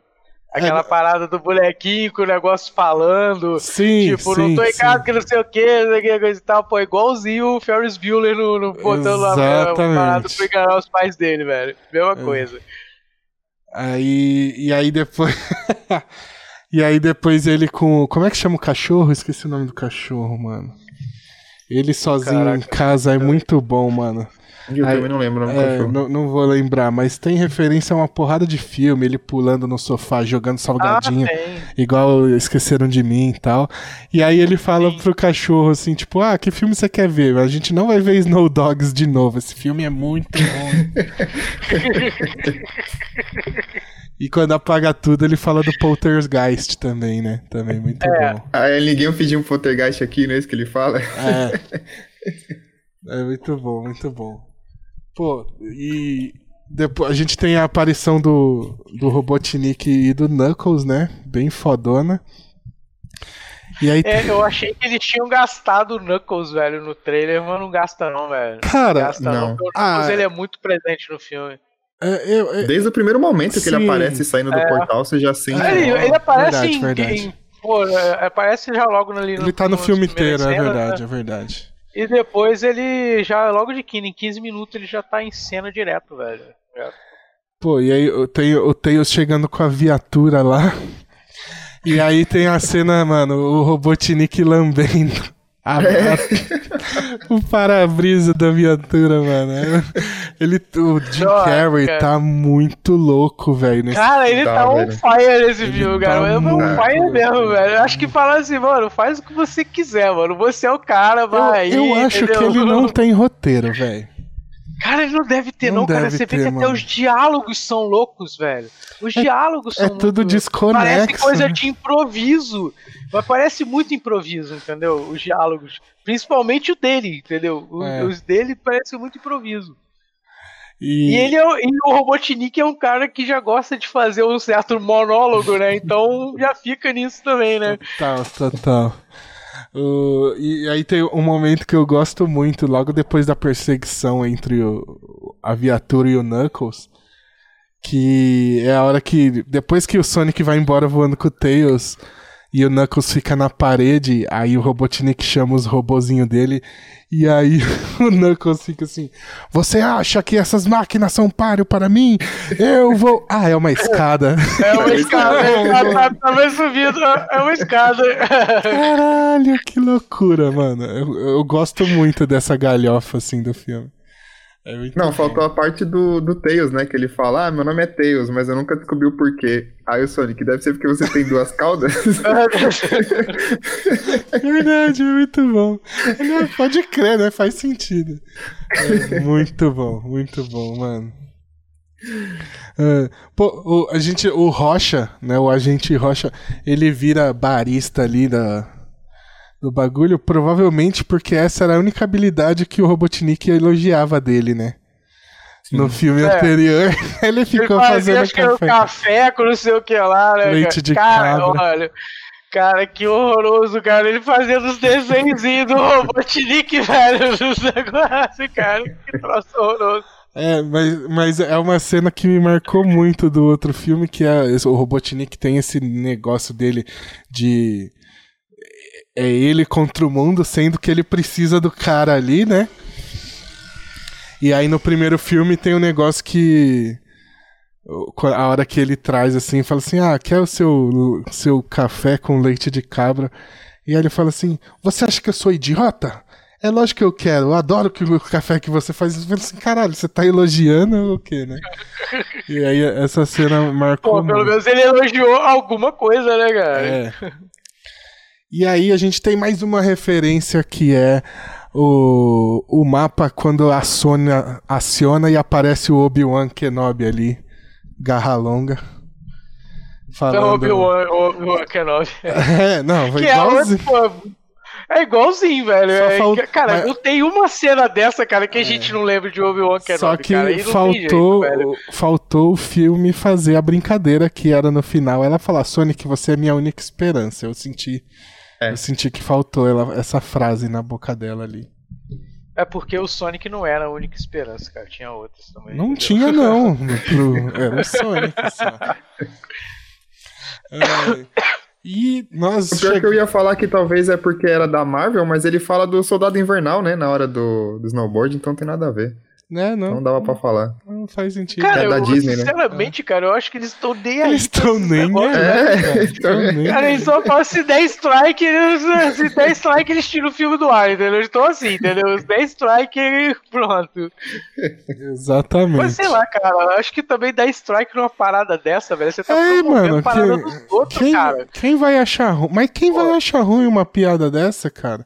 Aquela é, parada do bonequinho com o negócio falando. Sim, Tipo, sim, não tô em casa sim. que não sei o que, não sei o que, coisa e tal. Pô, igualzinho o Ferris Bueller no, no botando lá a parada pra enganar os pais dele, velho. Mesma é. coisa. Aí, e aí depois... <laughs> e aí depois ele com... Como é que chama o cachorro? Esqueci o nome do cachorro, mano. Ele sozinho Caraca, em casa é muito bom, mano. Eu Aí, também não lembro o nome é, não, não vou lembrar, mas tem referência a uma porrada de filme, ele pulando no sofá, jogando salgadinho, ah, igual Esqueceram de Mim e tal. E aí ele fala Sim. pro cachorro assim, tipo, ah, que filme você quer ver? A gente não vai ver Snow Dogs de novo, esse filme é muito bom. <laughs> <laughs> E quando apaga tudo, ele fala do Poltergeist também, né? Também muito é. bom. Ah, ninguém pediu um Poltergeist aqui, não é isso que ele fala? É. É muito bom, muito bom. Pô, e depois a gente tem a aparição do, do Robotnik e do Knuckles, né? Bem fodona. E aí... É, eu achei que eles tinham gastado o Knuckles, velho, no trailer, mas não gasta não, velho. Cara, não gasta não. não. O Knuckles, ah, ele é muito presente no filme. É, eu, é... Desde o primeiro momento que ele aparece saindo do é. portal, você já sente. Ele, ele aparece verdade, em, verdade. em. Pô, é, aparece já logo ali no Ele tá no, no filme inteiro, é verdade, né? é verdade. E depois ele já, logo de 15, em 15 minutos, ele já tá em cena direto, velho. Pô, e aí tem o Tails chegando com a viatura lá. E aí tem a cena, mano, o Robotnik lambendo a, <laughs> o para-brisa da viatura, mano. Ele, o Jim Carrey cara. tá muito louco, velho. Cara, ele tá, tá on fire nesse filme, cara. Tá ele é on fire mesmo, velho. Eu acho que fala assim, mano, faz o que você quiser, mano. Você é o cara, vai. Eu, eu acho entendeu? que ele não <laughs> tem roteiro, velho. Cara, ele não deve ter, não, não cara. Você ter, vê que mano. até os diálogos são loucos, velho. Os é, diálogos é são. É tudo desconexo. Parece coisa de improviso. Mas parece muito improviso, entendeu? Os diálogos. Principalmente o dele, entendeu? Os, é. os dele parecem muito improviso. E... e, ele é, e o Robotnik é um cara que já gosta de fazer um certo monólogo, né? Então já fica nisso também, né? Total, total. Uh, e aí tem um momento que eu gosto muito, logo depois da perseguição entre o, a viatura e o Knuckles. Que é a hora que. Depois que o Sonic vai embora voando com o Tails e o Knuckles fica na parede, aí o Robotnik chama os robozinhos dele, e aí <laughs> o Knuckles fica assim: Você acha que essas máquinas são páreo para mim? Eu vou. <laughs> Ah, é uma escada. É uma escada, é, tá, tá subindo, é uma escada. Caralho, que loucura, mano. Eu, eu gosto muito dessa galhofa assim do filme. É não, faltou a parte do, do Tails, né? Que ele fala, ah, meu nome é Tails, mas eu nunca descobri o porquê. Aí o Sonic, deve ser porque você tem duas caudas? é <laughs> verdade, é muito bom. Não, pode crer, né? Faz sentido. É muito bom, muito bom, mano. Uh, pô, o, a gente, o Rocha, né? O agente Rocha, ele vira barista ali da, do bagulho, provavelmente porque essa era a única habilidade que o Robotnik elogiava dele, né? No filme é. anterior, <laughs> ele ficou ele fazendo acho café. Que café com não sei o que lá, né? Leite de cara, cabra. olha. Cara, que horroroso, cara. Ele fazendo os desenhos do Robotnik, <laughs> velho, nos negócios, cara. Que troço horroroso. É, mas, mas é uma cena que me marcou muito do outro filme, que é o Robotnik tem esse negócio dele de é ele contra o mundo, sendo que ele precisa do cara ali, né? E aí no primeiro filme tem um negócio que. A hora que ele traz assim, fala assim: Ah, quer o seu, seu café com leite de cabra? E aí ele fala assim: Você acha que eu sou idiota? É lógico que eu quero, eu adoro que o café que você faz. Eu falo assim, caralho, você tá elogiando ou o quê, né? e aí essa cena marcou. Pô, pelo menos ele elogiou alguma coisa, né, cara? É. E aí a gente tem mais uma referência que é o, o mapa quando aciona, aciona e aparece o Obi-Wan Kenobi ali, garra longa. Falando... Não, Obi-Wan Obi Kenobi. <laughs> É, não, foi é igualzinho. É, é igualzinho, velho. É, cara, Mas... não tem uma cena dessa, cara, que a é. gente não lembra de Obi-Wan Kenobi, Só que cara, faltou, jeito, faltou o filme fazer a brincadeira que era no final. Ela falar, Sonic, você é minha única esperança. Eu senti, é. eu senti que faltou ela, essa frase na boca dela ali. É porque o Sonic não era a única esperança, cara. Tinha outras também. Não entendeu? tinha, não. <laughs> Era o Sonic só. É... E nós. O pior che... que eu ia falar que talvez é porque era da Marvel, mas ele fala do Soldado Invernal, né? Na hora do, do snowboard, então tem nada a ver. É, não. Não dava pra falar. Não faz sentido. Cara, é da eu, Disney, né? sinceramente, né? cara, eu acho que eles estão nem aí. Eles estão nem aí. É, estão nem Cara, eles só falam se der strike, eles, se der strike, eles tiram o filme do ar, entendeu? Eles estão assim, entendeu? Se der strike, pronto. Exatamente. Mas sei lá, cara, eu acho que também dar strike numa parada dessa, velho. Você tá é, mano, parada que, dos outros, quem, cara. Quem vai achar ruim? Mas quem Pô. vai achar ruim uma piada dessa, cara?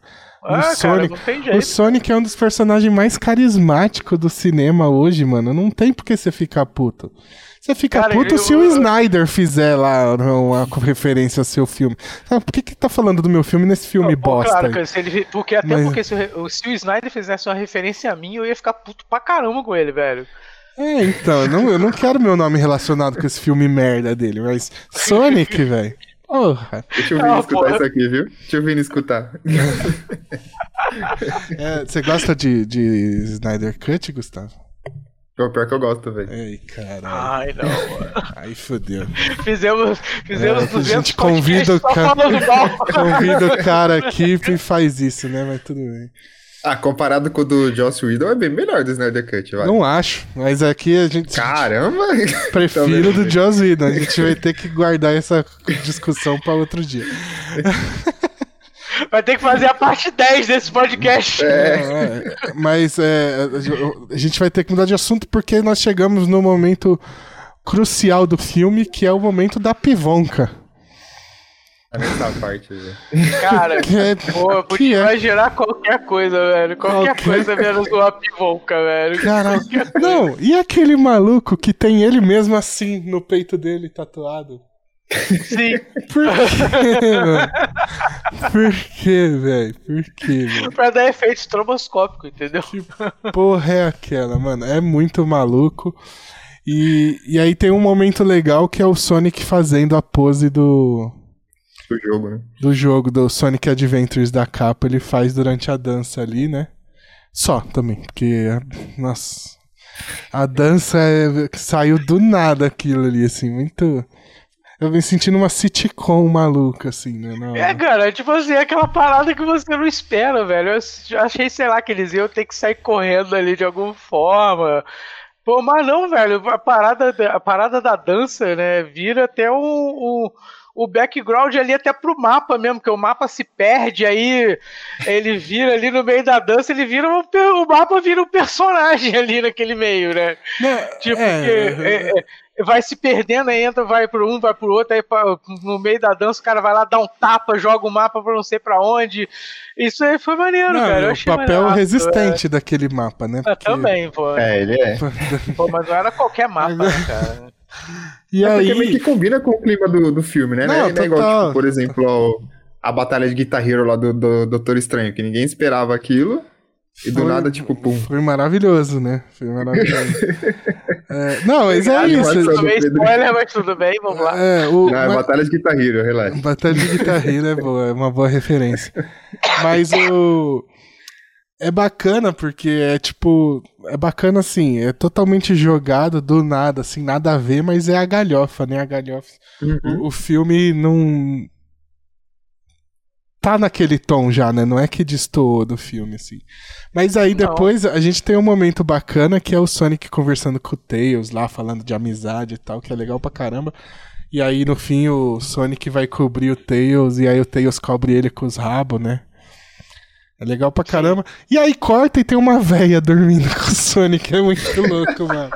Ah, o, Sonic, cara, o Sonic é um dos personagens mais carismáticos do cinema hoje, mano. Não tem por que você ficar puto. Você fica cara, puto eu, se o Snyder fizer lá uma referência ao seu filme. Por que que tá falando do meu filme nesse filme não, bosta? Claro, cara, se ele, porque até Mas... porque se, se, o Snyder fizesse uma referência a mim, eu ia ficar puto pra caramba com ele, velho. É, então, eu não, eu não quero meu nome relacionado com esse filme merda dele, mas <laughs> Sonic, velho. Porra. Deixa o Vini ah, escutar porra. isso aqui, viu? Deixa o Vini escutar. <laughs> É, você gosta de, de Snyder Cut, Gustavo? Pô, pior que eu gosto, velho. Ei, caralho. Ai, não, mano. Aí fodeu. Fizemos, fizemos é, 200 a gente convida o, cara, <laughs> convida o cara aqui e faz isso, né? Mas tudo bem. Ah, comparado com o do Joss Whedon, é bem melhor do Snyder Cut, vai. Não acho, mas aqui a gente... Caramba! <laughs> Prefiro do Joss Whedon, a gente vai ter que guardar essa discussão para outro dia. Vai ter que fazer a parte 10 desse podcast. É, é, mas é, a gente vai ter que mudar de assunto porque nós chegamos no momento crucial do filme, que é o momento da pivonca. Nessa parte, velho. Cara, <laughs> que é, pô, porque é? vai gerar qualquer coisa, velho. Qualquer, qualquer... coisa menos uma pivonca, velho. <laughs> Cara, não, e aquele maluco que tem ele mesmo assim no peito dele tatuado? Sim. <laughs> Por quê, mano? Por quê, velho? Por quê, velho? Pra dar efeito estroboscópico, entendeu? Que porra é aquela, mano? É muito maluco. E, e aí tem um momento legal que é o Sonic fazendo a pose do. Do jogo, né? Do jogo, do Sonic Adventures da capa, ele faz durante a dança ali, né? Só também, porque. Nossa. A dança é, saiu do nada aquilo ali, assim, muito. Eu vim sentindo uma sitcom maluca, assim, né? É, cara, tipo assim, é aquela parada que você não espera, velho. Eu achei, sei lá, que eles iam ter que sair correndo ali de alguma forma. Pô, mas não, velho, a parada, a parada da dança, né, vira até um, um o background ali até pro mapa mesmo, que o mapa se perde, aí ele vira ali no meio da dança, ele vira um, o mapa vira um personagem ali naquele meio, né? tipo, é, é, é, vai se perdendo, aí entra, vai pro um, vai pro outro, aí no meio da dança o cara vai lá, dá um tapa, joga o mapa pra não sei pra onde. Isso aí foi maneiro, não, cara. Eu o papel maneiro, resistente é. daquele mapa, né? Porque... também, pô. É, ele é. <laughs> Pô, mas não era qualquer mapa, né, cara? E é aí... que combina com o clima do, do filme, né? Não, não é igual, tipo, por exemplo, a batalha de Guitar Hero lá do, do Doutor Estranho, que ninguém esperava aquilo. E do nada, tipo, pum. Foi maravilhoso, né? Foi maravilhoso. <laughs> é, não, mas é isso. spoiler, mas tudo bem, vamos lá. É, o, não, é Batalha de Guitar Hero, relaxa. Batalha de Guitar Hero é boa, é uma boa referência. Mas o. É bacana porque é tipo. É bacana assim, é totalmente jogado do nada, assim, nada a ver, mas é a galhofa, né? A galhofa. Uhum. O, o filme não tá naquele tom já, né? Não é que destoou do filme, assim. Mas aí depois Não. a gente tem um momento bacana que é o Sonic conversando com o Tails lá, falando de amizade e tal, que é legal pra caramba. E aí no fim o Sonic vai cobrir o Tails e aí o Tails cobre ele com os rabos, né? É legal pra caramba. E aí corta e tem uma véia dormindo <laughs> com o Sonic. É muito louco, mano.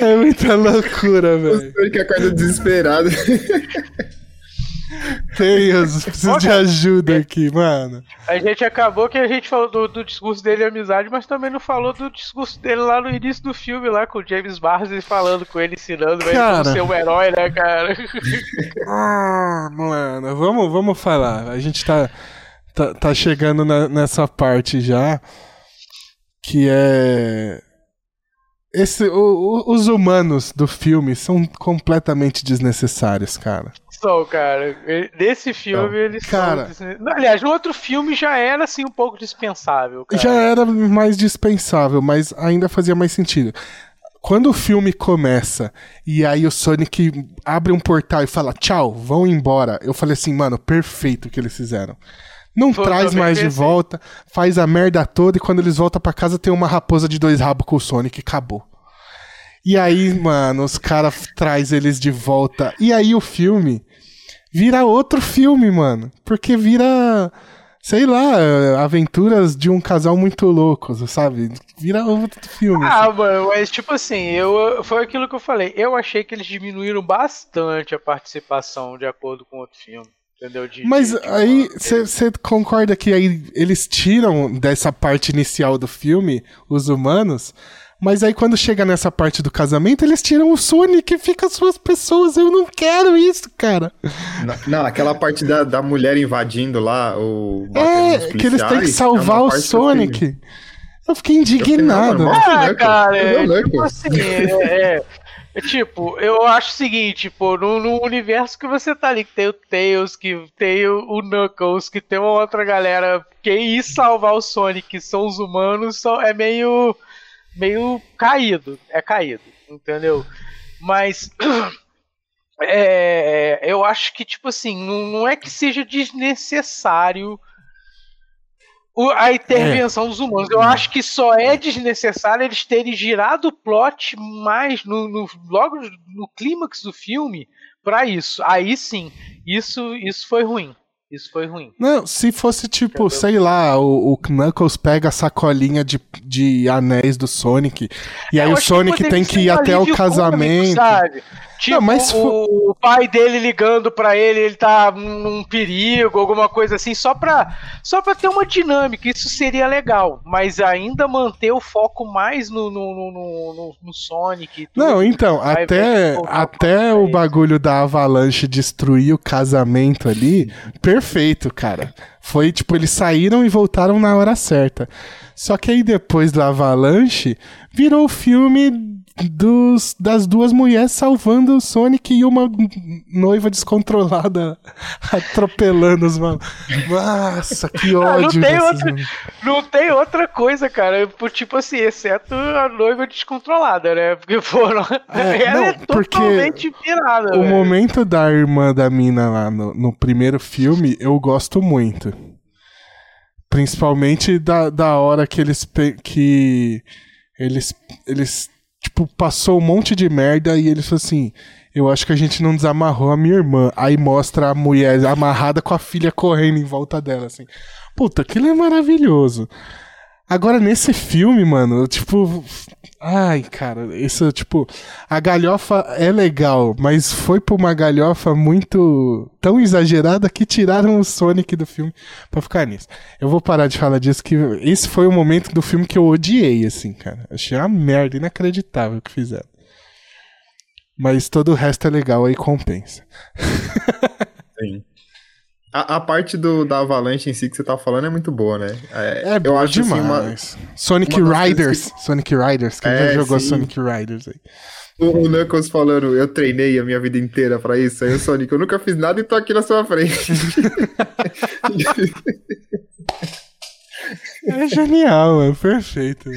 É, <laughs> é muita loucura, velho. O Sonic acorda desesperado. Tails, preciso de ajuda aqui, mano. A gente acabou que a gente falou do, do, discurso dele de amizade, mas também não falou do discurso dele lá no início do filme, lá com o James Barnes falando com ele, ensinando cara... ele como ser um herói, né, cara? Ah, mano, vamos, vamos falar. A gente tá tá, tá chegando na, nessa parte já. Que é. Esse, o, o, os humanos do filme são completamente desnecessários, cara. São, cara. Nesse filme eles cara, são. Aliás, no outro filme já era assim um pouco dispensável. Cara. Já era mais dispensável, mas ainda fazia mais sentido. Quando o filme começa e aí o Sonic abre um portal e fala tchau, vão embora, eu falei assim, mano, perfeito o que eles fizeram. Não Pô, traz mais de volta, faz a merda toda e quando eles voltam para casa tem uma raposa de dois rabos com o Sonic, acabou. E aí, mano, os caras traz eles de volta. E aí o filme vira outro filme, mano. Porque vira, sei lá, aventuras de um casal muito louco, sabe? Vira outro filme. Ah, assim. mano, mas tipo assim, eu, foi aquilo que eu falei. Eu achei que eles diminuíram bastante a participação de acordo com outro filme. Entendeu? De, Mas de, de aí você concorda que aí eles tiram dessa parte inicial do filme os humanos, mas aí quando chega nessa parte do casamento, eles tiram o Sonic e fica as suas pessoas. Eu não quero isso, cara. Não, não aquela parte da, da mulher invadindo lá, o. É, que eles têm que é salvar é o Sonic. Eu fiquei indignado. Eu fiquei, não, ah, cara, é, tipo assim, é, é é, tipo, eu acho o seguinte, tipo, no, no, universo que você tá ali, que tem o Tails, que tem o, Knuckles, que tem uma outra galera, quem ir salvar o Sonic, que são os humanos, são, é meio, meio caído, é caído, entendeu? Mas <clears throat> é, eu acho que, tipo assim, não, não é que seja desnecessário a intervenção é. dos humanos. Eu acho que só é desnecessário eles terem girado o plot mais no, no logo no clímax do filme para isso. Aí sim, isso isso foi ruim. Isso foi ruim. Não, se fosse tipo, Entendeu? sei lá, o, o, Knuckles pega a sacolinha de, de anéis do Sonic, e aí o Sonic que tem que ir até o casamento. Cômico, Tipo, não, mas... o, pai dele ligando para ele, ele tá num perigo, alguma coisa assim, só pra, só pra ter uma dinâmica, isso seria legal, mas ainda manter o foco mais no, no, no, no, no Sonic. Tudo, não, então, até, até o bagulho da Avalanche destruir o casamento ali, perfeito, cara. Foi tipo, eles saíram e voltaram na hora certa. Só que aí depois da Avalanche, virou o filme dos, das duas mulheres salvando o Sonic e uma noiva descontrolada <laughs> atropelando os malucos. Nossa, que ódio. não, tem outra, não tem outra coisa, cara. Tipo assim, exceto a noiva descontrolada, né? Porque foram. É, <laughs> ela não, é totalmente pirada. O velho. momento da irmã da mina lá no, no primeiro filme, eu gosto muito. Principalmente da, da hora que eles. que eles, eles tipo, passou um monte de merda e ele falou assim: Eu acho que a gente não desamarrou a minha irmã. Aí mostra a mulher amarrada com a filha correndo em volta dela, assim. Puta, aquilo é maravilhoso. Agora, nesse filme, mano, tipo. Ai, cara, isso, tipo. A galhofa é legal, mas foi pra uma galhofa muito. tão exagerada que tiraram o Sonic do filme pra ficar nisso. Eu vou parar de falar disso, que esse foi o momento do filme que eu odiei, assim, cara. Achei uma merda inacreditável que fizeram. Mas todo o resto é legal, aí compensa. <laughs> A, a, parte do, da Avalanche em si que você tá falando é muito boa, né? É, é eu acho demais. Assim, uma, Sonic uma Riders. Que... Sonic Riders. Quem é, já jogou sim. Sonic Riders aí? O, o Knuckles falando, eu treinei a minha vida inteira pra isso. Aí o Sonic, eu nunca fiz nada e tô aqui na sua frente. <laughs> é genial, é perfeito.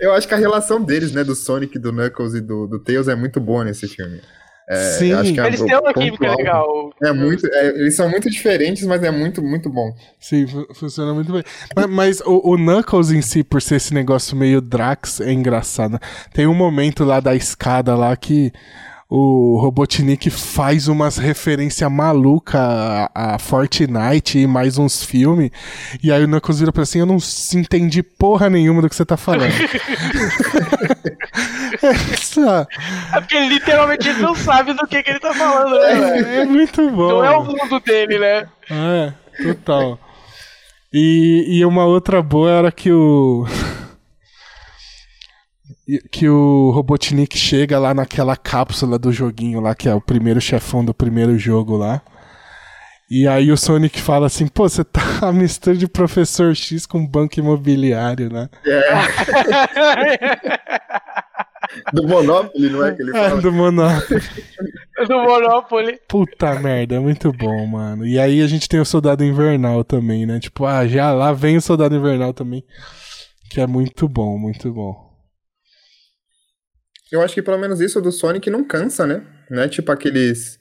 Eu acho que a relação deles, né, do Sonic, do Knuckles e do, do Tails é muito boa nesse filme. É, Sim, é eles têm uma química legal. É muito, é, eles são muito diferentes, mas é muito, muito bom. Sim, funciona muito bem. Mas, mas o, o, Knuckles em si, por ser esse negócio meio Drax, é engraçado. Tem um momento lá da escada lá que o Robotnik faz umas referências maluca a, a, Fortnite e mais uns filmes. E aí o Knuckles vira pra assim: Eu não entendi porra nenhuma do que você tá falando. <laughs> <laughs> é, é porque ele literalmente não sabe do que, que ele tá falando, né? É, é muito bom. Não é o mundo dele, né? É, total. E, e uma outra boa era que o <laughs> que o Robotnik chega lá naquela cápsula do joguinho lá, que é o primeiro chefão do primeiro jogo lá. E aí o Sonic fala assim, pô, você tá <laughs> a mistura de Professor X com banco imobiliário, né? É. <laughs> do Monopoly, não é que ele é, fala? É, <laughs> do Monopoly. do Monopoly. Puta merda, é muito bom, mano. E aí a gente tem o Soldado Invernal também, né? Tipo, ah, já lá vem o Soldado Invernal também. Que é muito bom, muito bom. Eu acho que pelo menos isso do Sonic não cansa, né? Não é tipo aqueles.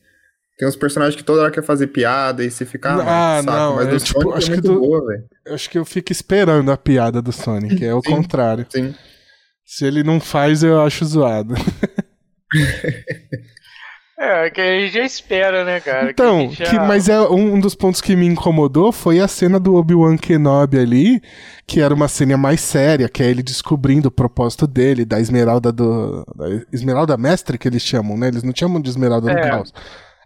Tem uns personagens que toda hora quer fazer piada e se ficar. Ah, ah, saco, não, mas é, do tipo, Sonic acho é muito que do, boa, velho. Acho que eu fico esperando a piada do Sonic, é o sim, contrário. Sim. Se ele não faz, eu acho zoado. <laughs> É, que a gente já espera, né, cara? Então, que já... que, mas é um dos pontos que me incomodou foi a cena do Obi-Wan Kenobi ali, que era uma cena mais séria, que é ele descobrindo o propósito dele, da esmeralda do. Da esmeralda mestre que eles chamam, né? Eles não chamam de esmeralda é. do caos.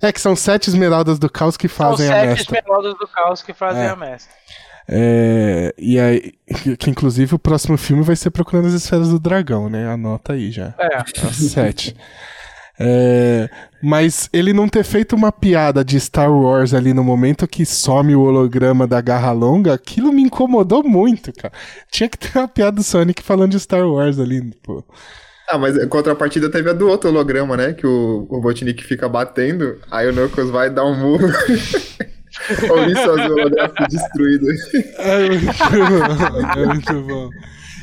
É que são sete esmeraldas do caos que fazem a mestre. Sete esmeraldas do caos que fazem é. a mestre. É, e aí, que inclusive o próximo filme vai ser Procurando as Esferas do Dragão, né? Anota aí já. É. As sete. É, mas ele não ter feito uma piada de Star Wars ali no momento que some o holograma da garra longa, aquilo me incomodou muito, cara. Tinha que ter uma piada do Sonic falando de Star Wars ali, pô. Ah, mas a contrapartida teve a do outro holograma, né? Que o, o Robotnik fica batendo, aí o Knuckles vai dar um murro. <laughs> Suas holográficas destruídas. É muito bom. É muito bom.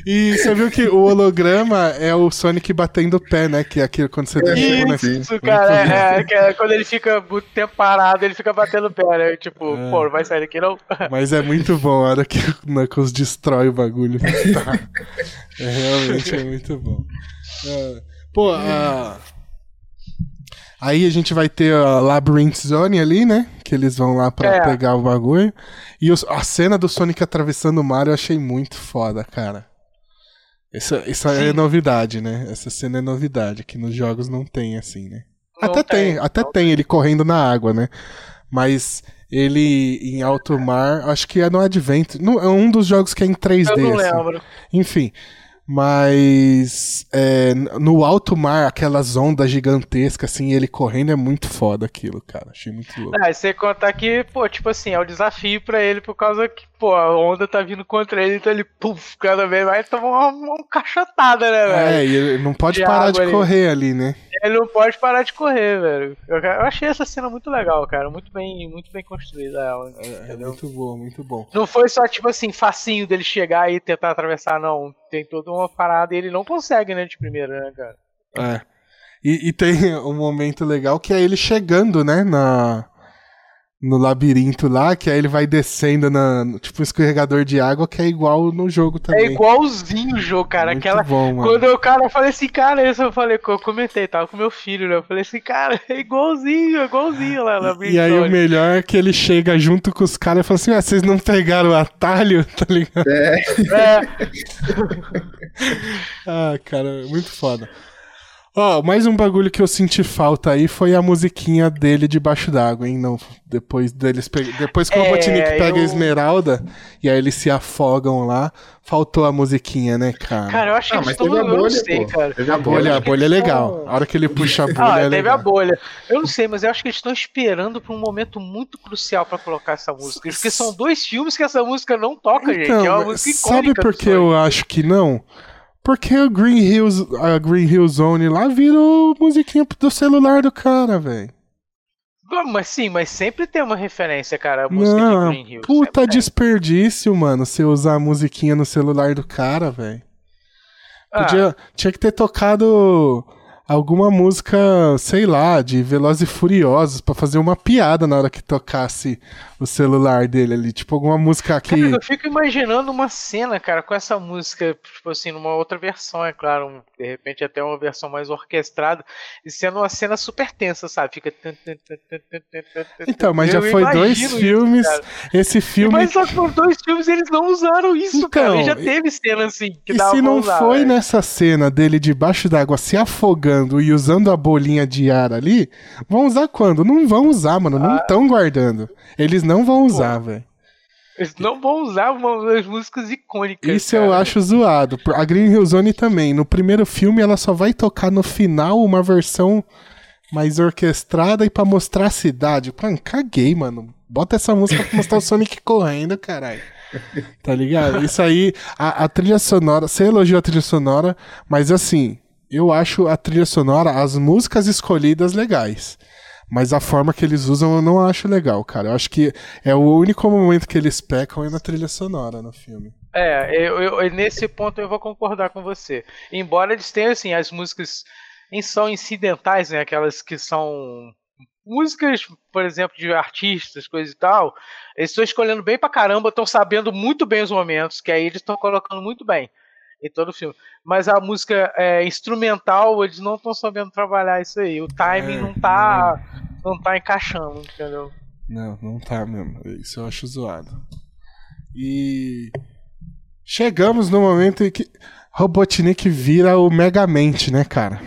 E você viu que o holograma é o Sonic batendo o pé, né? Que é aquilo quando você deixa Isso, o Isso, cara. É, é, é, quando ele fica muito tempo parado, ele fica batendo o pé, né? Tipo, é. pô, não vai sair daqui não. Mas é muito bom a hora que o Knuckles destrói o bagulho. Tá. <laughs> É, realmente é muito bom. É. Pô, a... Aí a gente vai ter a Labyrinth Zone ali, né? Que eles vão lá pra é. pegar o bagulho. E os, a cena do Sonic atravessando o mar eu achei muito foda, cara. Essa, essa é novidade, né? Essa cena é novidade, que nos jogos não tem assim, né? Não até tem, tem até tem, tem ele correndo na água, né? Mas ele em alto mar, acho que é no Advent, é um dos jogos que é em 3D. Eu não assim. lembro. Enfim, mas é, no alto mar, aquelas ondas gigantescas, assim, ele correndo é muito foda aquilo, cara. Achei muito louco. Ah, você contar que, pô, tipo assim, é o um desafio para ele por causa que, pô, a onda tá vindo contra ele, então ele, puf, cada vez mais toma uma, uma cachotada, né, velho? É, e ele não pode de parar de correr ali, né? Ele não pode parar de correr, velho. Eu, eu, achei essa cena muito legal, cara. Muito bem, muito bem construída ela. É, é muito bom, muito bom. Não foi só, tipo assim, facinho dele chegar e tentar atravessar, não. Tem toda uma parada e ele não consegue, né, de primeira, né, cara? É. E, e, tem um momento legal que é ele chegando, né, na, no labirinto lá, que aí ele vai descendo na, tipo um escorregador de água, que é igual no jogo é também. É igualzinho o jogo, cara. Muito Aquela. Bom, mano. Quando o cara eu falei assim, cara, isso eu falei, eu comentei, tava com meu filho, né? Eu falei assim, cara, é igualzinho, é igualzinho lá na E aí o melhor é que ele chega junto com os caras e fala assim, ah, vocês não pegaram o atalho, <laughs> tá ligado? É. é. <laughs> ah, cara, muito foda. Ó, oh, mais um bagulho que eu senti falta aí foi a musiquinha dele debaixo d'água, hein? Não, depois deles pe... depois que é, o Robotnik pega eu... a Esmeralda e aí eles se afogam lá, faltou a musiquinha, né, cara? Cara, eu acho que ah, mas teve a bolha, sei, cara. Teve a bolha, a bolha é legal. A hora que ele puxa a bolha ah, é teve legal. a bolha. Eu não sei, mas eu acho que eles estão esperando por um momento muito crucial para colocar essa música, porque são dois filmes que essa música não toca, então, gente. É uma música icônica. Sabe por que eu acho que não? Porque o Green Hills, a Green Hill Zone lá virou musiquinha do celular do cara, velho. Mas sim, mas sempre tem uma referência, cara, a música Não, de Green Hill. Puta desperdício, mano, você usar a musiquinha no celular do cara, velho. Ah. Podia, tinha que ter tocado alguma música, sei lá, de Velozes e Furiosos, para fazer uma piada na hora que tocasse o celular dele ali. Tipo, alguma música que. Cara, eu fico imaginando uma cena, cara, com essa música, tipo assim, numa outra versão, é claro, de repente até uma versão mais orquestrada, e sendo uma cena super tensa, sabe? Fica. Então, mas eu já foi dois filmes. Isso, esse filme. Mas só que dois filmes eles não usaram isso, então, cara. E já teve cena assim. Que e se não usar, foi véio. nessa cena dele debaixo d'água se afogando? e usando a bolinha de ar ali, vão usar quando? Não vão usar, mano. Não estão ah. guardando. Eles não vão usar, velho. Eles não vão usar uma das músicas icônicas. Isso cara. eu acho zoado. A Green Hill Zone também. No primeiro filme ela só vai tocar no final uma versão mais orquestrada e para mostrar a cidade. Mano, caguei, mano. Bota essa música pra mostrar o Sonic <laughs> correndo, caralho. Tá ligado? Isso aí, a, a trilha sonora, você elogiou a trilha sonora, mas assim, eu acho a trilha sonora, as músicas escolhidas legais. Mas a forma que eles usam eu não acho legal, cara. Eu acho que é o único momento que eles pecam é na trilha sonora no filme. É, eu, eu, nesse ponto eu vou concordar com você. Embora eles tenham, assim, as músicas em são incidentais, né? Aquelas que são músicas, por exemplo, de artistas, coisa e tal. Eles estão escolhendo bem pra caramba, estão sabendo muito bem os momentos, que aí eles estão colocando muito bem em todo o filme. Mas a música é, instrumental, eles não estão sabendo trabalhar isso aí. O timing é, não tá. Não. não tá encaixando, entendeu? Não, não tá mesmo. Isso eu acho zoado. E. Chegamos no momento em que Robotnik vira o Megamente, né, cara?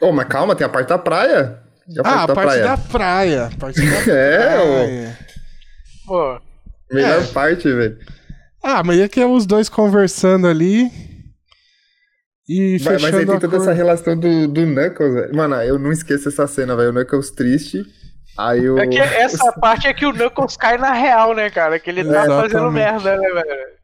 Ô, oh, mas calma, tem a parte da praia. A ah, a parte praia. da praia. A parte <laughs> da é, praia. Pô. Melhor é. parte, velho. Ah, mas é que é os dois conversando ali. E mas, mas aí tem toda cor... essa relação do, do Knuckles, velho. Mano, eu não esqueço essa cena, velho. O Knuckles triste. Aí o... É que essa <laughs> parte é que o Knuckles cai na real, né, cara? Que ele tá Exatamente. fazendo merda, né, velho?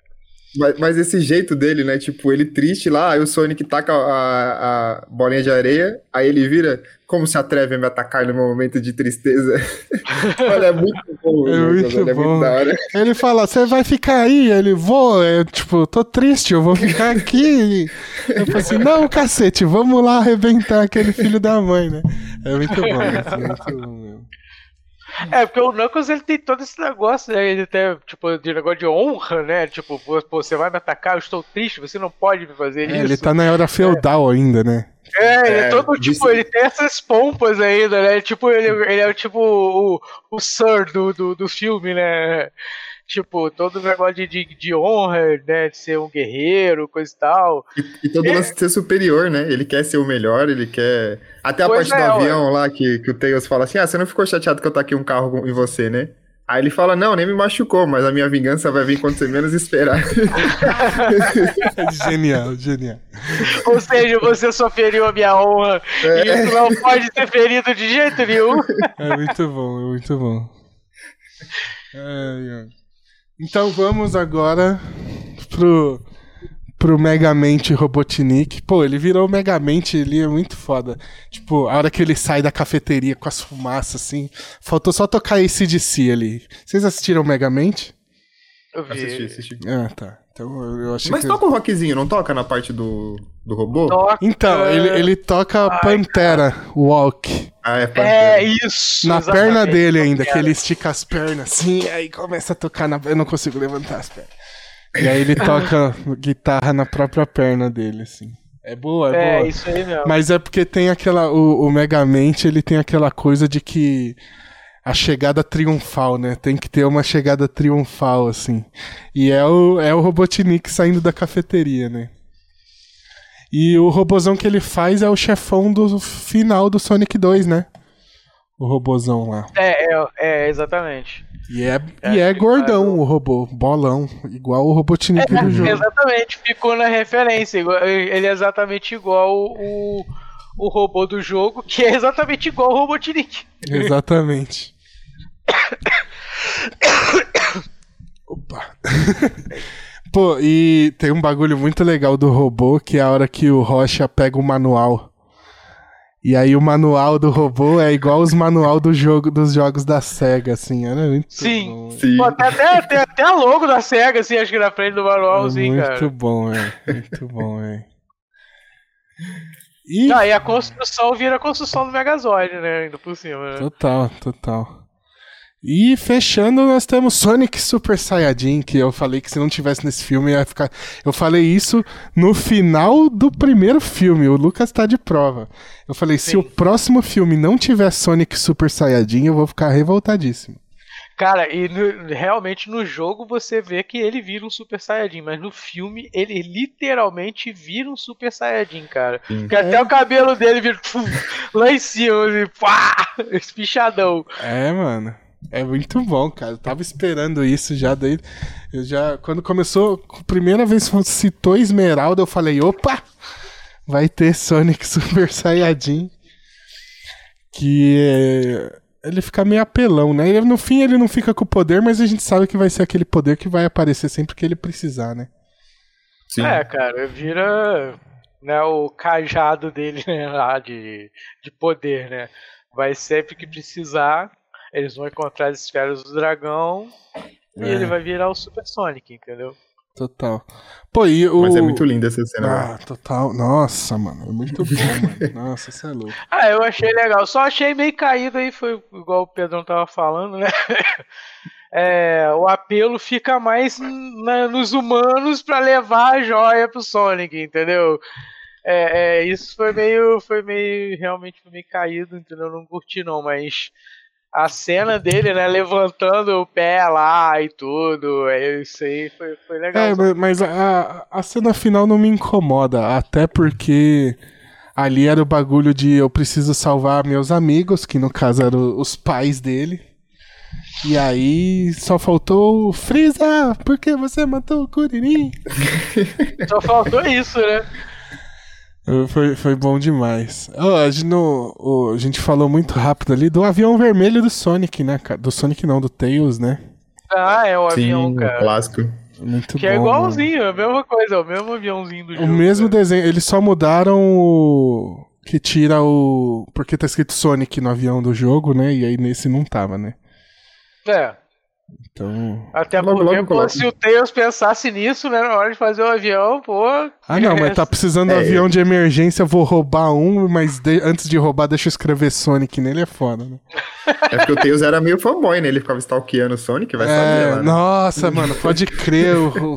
Mas, mas, esse jeito dele, né? Tipo, ele triste lá, aí o Sonic taca a, a bolinha de areia, aí ele vira. Como se atreve a me atacar no meu momento de tristeza? <laughs> Olha, é muito bom. <laughs> É muito ele, bom. É muito ele fala, você vai ficar aí? Ele, vou, eu, tipo, tô triste, eu vou ficar aqui. eu falei assim, não, cacete, vamos lá arrebentar aquele filho da mãe, né? É muito bom, é muito bom. É, porque o Knuckles ele tem todo esse negócio, né? Ele tem, tipo, de negócio de honra, né? Tipo, pô, você vai me atacar, eu estou triste, você não pode me fazer é, isso. Ele tá na era feudal é. ainda, né? É, ele é, todo, tipo, ele tem essas pompas ainda, né? Tipo, ele, ele é tipo o, o Sir do, do, do filme, né? Tipo, todo negócio de, de, de, honra, né? De ser um guerreiro, coisa e tal. E, e todo é. lance de ser superior, né? Ele quer ser o melhor, ele quer. Até a pois parte é, do avião ué. lá que, que o Tails fala assim: ah, você não ficou chateado que eu taquei um carro em você, né? Aí ele fala: Não, nem me machucou, mas a minha vingança vai vir quando você menos esperar. <laughs> genial, genial. Ou seja, você só feriu a minha honra é. e isso não pode ter ferido de jeito nenhum. É muito bom, é muito bom. É, é. Então vamos agora pro, pro Megamente Robotnik. Pô, ele virou Megamente, ele é muito foda. Tipo, a hora que ele sai da cafeteria com as fumaças, assim. Faltou só tocar esse de si ali. Vocês assistiram Megamente? Eu vi. Assisti, assisti. Ah, tá. Então eu achei Mas que... toca o rockzinho, não toca na parte do, do robô? Toca... Então, ele, ele toca Ai, Pantera cara. Walk. Ah, é. É isso. Na perna dele ainda, que ele estica as pernas assim, aí começa a tocar na. Eu não consigo levantar as pernas. E aí ele toca guitarra na própria perna dele, assim. É boa, é, é boa. É, isso aí mesmo. Mas é porque tem aquela. O, o Megamente, ele tem aquela coisa de que a chegada triunfal, né? Tem que ter uma chegada triunfal, assim. E é o, é o Robotnik saindo da cafeteria, né? E o robozão que ele faz é o chefão do final do Sonic 2, né? O robozão lá. É, é, é exatamente. E é, é, e é gordão o robô, bolão, igual o Robotnik é, do <laughs> jogo. Exatamente, ficou na referência. Ele é exatamente igual o, o robô do jogo, que é exatamente igual ao Robotnik. Exatamente. <coughs> Opa. <coughs> <laughs> Pô, e tem um bagulho muito legal do robô, que é a hora que o Rocha pega o manual. E aí o manual do robô é igual os manual do jogo, dos jogos da SEGA, assim, era muito sim, bom. Sim, Pô, tem até, tem até a logo da SEGA, assim, acho que na frente do manualzinho, é cara. Muito bom, é. Muito bom, é. E... Ah, e a construção vira a construção do Megazord, né? Ainda por cima, né? Total, total. E fechando, nós temos Sonic Super Saiyajin, que eu falei que se não tivesse nesse filme ia ficar. Eu falei isso no final do primeiro filme, o Lucas tá de prova. Eu falei, Sim. se o próximo filme não tiver Sonic Super Saiyajin, eu vou ficar revoltadíssimo. Cara, e no, realmente no jogo você vê que ele vira um Super Saiyajin, mas no filme ele literalmente vira um Super Saiyajin, cara. Sim. Porque é. até o cabelo dele vira pum, lá em cima, assim, pá, espichadão. É, mano. É muito bom, cara. Eu tava esperando isso já daí. Eu já quando começou, a primeira vez que citou Esmeralda, eu falei: "Opa! Vai ter Sonic <laughs> Super Saiyajin". Que é, ele fica meio apelão, né? E no fim ele não fica com o poder, mas a gente sabe que vai ser aquele poder que vai aparecer sempre que ele precisar, né? Sim. É, cara, vira né, o cajado dele né, lá de, de poder, né? Vai sempre que precisar, eles vão encontrar as esferas do dragão e é. ele vai virar o Super Sonic, entendeu? Total. Pô, e o... Mas é muito linda essa cena. Ah, né? total. Nossa, mano. É muito bom, mano. Nossa, você é louco. Ah, eu achei legal. Só achei meio caído aí, foi igual o Pedrão tava falando, né? <laughs> É, o apelo fica mais na, nos humanos para levar a joia pro Sonic, entendeu? É, é, isso foi meio, foi meio, realmente foi meio caído, entendeu? Eu não curti não, mas a cena dele, né, levantando o pé lá e tudo, é, isso aí foi, foi legal. É, mas a, a cena final não me incomoda, até porque ali era o bagulho de eu preciso salvar meus amigos, que no caso eram os pais dele. E aí só faltou o Freeza, porque você matou o Kuririn? só faltou isso, né? Foi, foi bom demais. Oh, a, gente no, oh, a gente falou muito rápido ali do avião vermelho do Sonic, né? Do Sonic não, do Tails, né? Ah, é o avião, Sim, cara. clássico. Muito que é bom, é igualzinho, mano. a mesma coisa, é o mesmo aviãozinho do o jogo. O mesmo cara. desenho, eles só mudaram o. Que tira o. Porque tá escrito Sonic no avião do jogo, né? E aí nesse não tava, né? É. Então. Até logo, porque logo, se o Tails pensasse nisso, né, na hora de fazer o avião, pô. Ah, não, mas tá precisando de é. avião de emergência, vou roubar um, mas de... antes de roubar, deixa eu escrever Sonic nele, é foda, né? É porque o Tails era meio fanboy, né? Ele ficava stalkeando o Sonic, vai é, saber lá. Né? Nossa, mano, pode crer. o...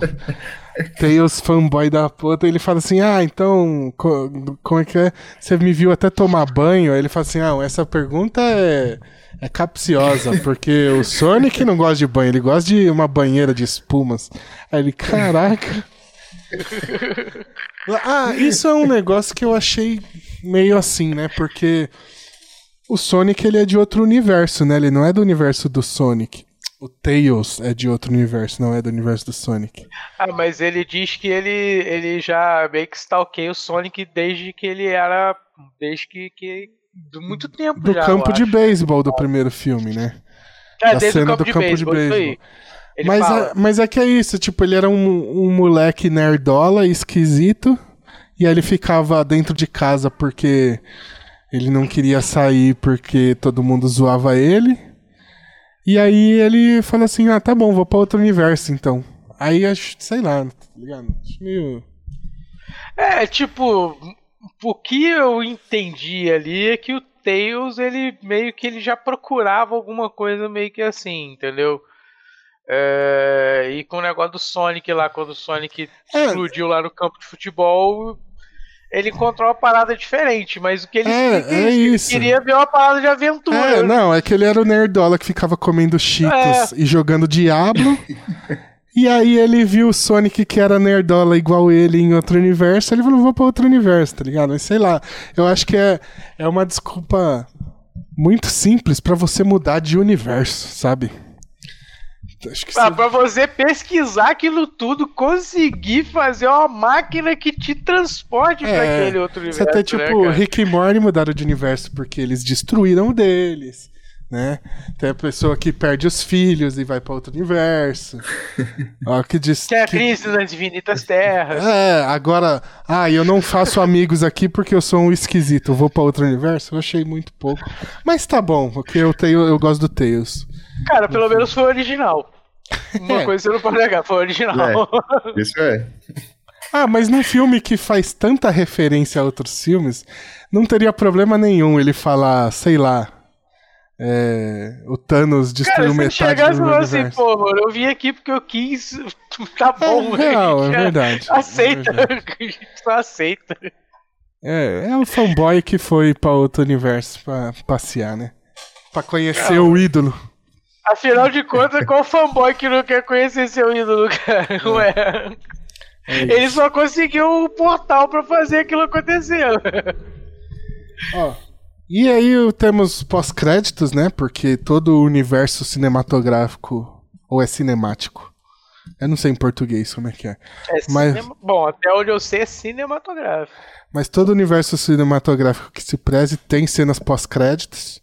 Tails fanboy da puta, ele fala assim: Ah, então, como é que é? Você me viu até tomar banho? Aí ele fala assim: Ah, essa pergunta é é capciosa, porque o Sonic não gosta de banho, ele gosta de uma banheira de espumas. Aí ele, caraca. ah, isso é um negócio que eu achei meio assim, né? Porque o Sonic ele é de outro universo, né? Ele não é do universo do Sonic. O Tails é de outro universo, não é do universo do Sonic. Ah, mas ele diz que ele, ele já meio que stalkeia o Sonic desde que ele era. Desde que, que de muito tempo do já, campo de beisebol do primeiro filme, né? É, da cena do campo de beisebol. Mas é, mas é que é isso, tipo, ele era um, um moleque nerdola, esquisito, e aí ele ficava dentro de casa porque ele não queria sair porque todo mundo zoava ele. E aí ele falou assim: ah, tá bom, vou pra outro universo então. Aí acho, sei lá, tá ligado? Acho meio. É, tipo, o que eu entendi ali é que o Tails, ele meio que ele já procurava alguma coisa meio que assim, entendeu? É, e com o negócio do Sonic lá, quando o Sonic é. explodiu lá no campo de futebol, ele encontrou uma parada diferente, mas o que ele, é, é ele queria ver uma parada de aventura. É, não, é que ele era o nerdola que ficava comendo cheetos é. e jogando Diablo. <laughs> E aí ele viu o Sonic que era nerdola igual ele em outro universo, ele falou, vou pra outro universo, tá ligado? Mas sei lá, eu acho que é, é uma desculpa muito simples para você mudar de universo, sabe? Acho ah, você... Pra você pesquisar aquilo tudo, conseguir fazer uma máquina que te transporte é, pra aquele outro universo. Você até, tipo, né, Rick e Morty mudaram de universo porque eles destruíram o deles né? Tem a pessoa que perde os filhos e vai para outro universo. <laughs> Ó, que diz que é a crise das infinitas terras. É, agora, ah, eu não faço amigos aqui porque eu sou um esquisito, eu vou para outro universo. Eu achei muito pouco. Mas tá bom, porque eu tenho, eu gosto do Tails. Cara, pelo menos foi original. Uma é. coisa você não pode negar, foi original. É, <laughs> isso é. Ah, mas num filme que faz tanta referência a outros filmes, não teria problema nenhum ele falar, sei lá, é, o Thanos destruiu Cara, metade do universo. assim, pô, mano, eu vim aqui porque eu quis, <laughs> tá bom. É, real, é <laughs> verdade. Aceita, é verdade. <laughs> só aceita. É, é um fanboy que foi pra outro universo pra passear, né? Pra conhecer não. o ídolo. Afinal de contas, qual fanboy que não quer conhecer seu ídolo, cara? É. Ué. É Ele só conseguiu o portal para fazer aquilo acontecer. Ó, e aí temos pós-créditos, né? Porque todo o universo cinematográfico ou é cinemático. Eu não sei em português como é que é. é mas... Cinema... Bom, até onde eu sei é cinematográfico. Mas todo o universo cinematográfico que se preze tem cenas pós-créditos.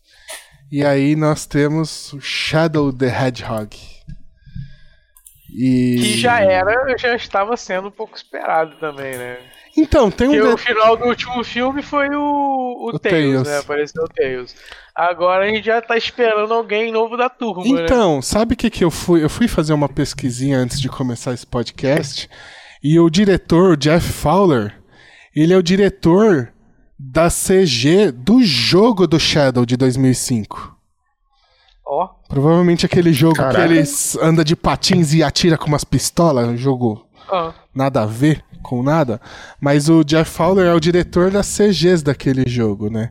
E aí nós temos Shadow the Hedgehog. E... Que já era, já estava sendo um pouco esperado também, né? Então, tem um. Porque o final do último filme foi o, o, o Tails, Tails, né? Apareceu o Tails. Agora a gente já tá esperando alguém novo da turma. Né? Então, né? sabe o que, que eu fui? Eu fui fazer uma pesquisinha antes de começar esse podcast. e o diretor, o Jeff Fowler, ele é o diretor da CG do jogo do Shadow de 2005. Ó. Oh. Provavelmente aquele jogo Caraca. que eles anda de patins e atira com umas pistolas, um jogo oh. nada a ver com nada. Mas o Jeff Fowler é o diretor das CGs daquele jogo, né?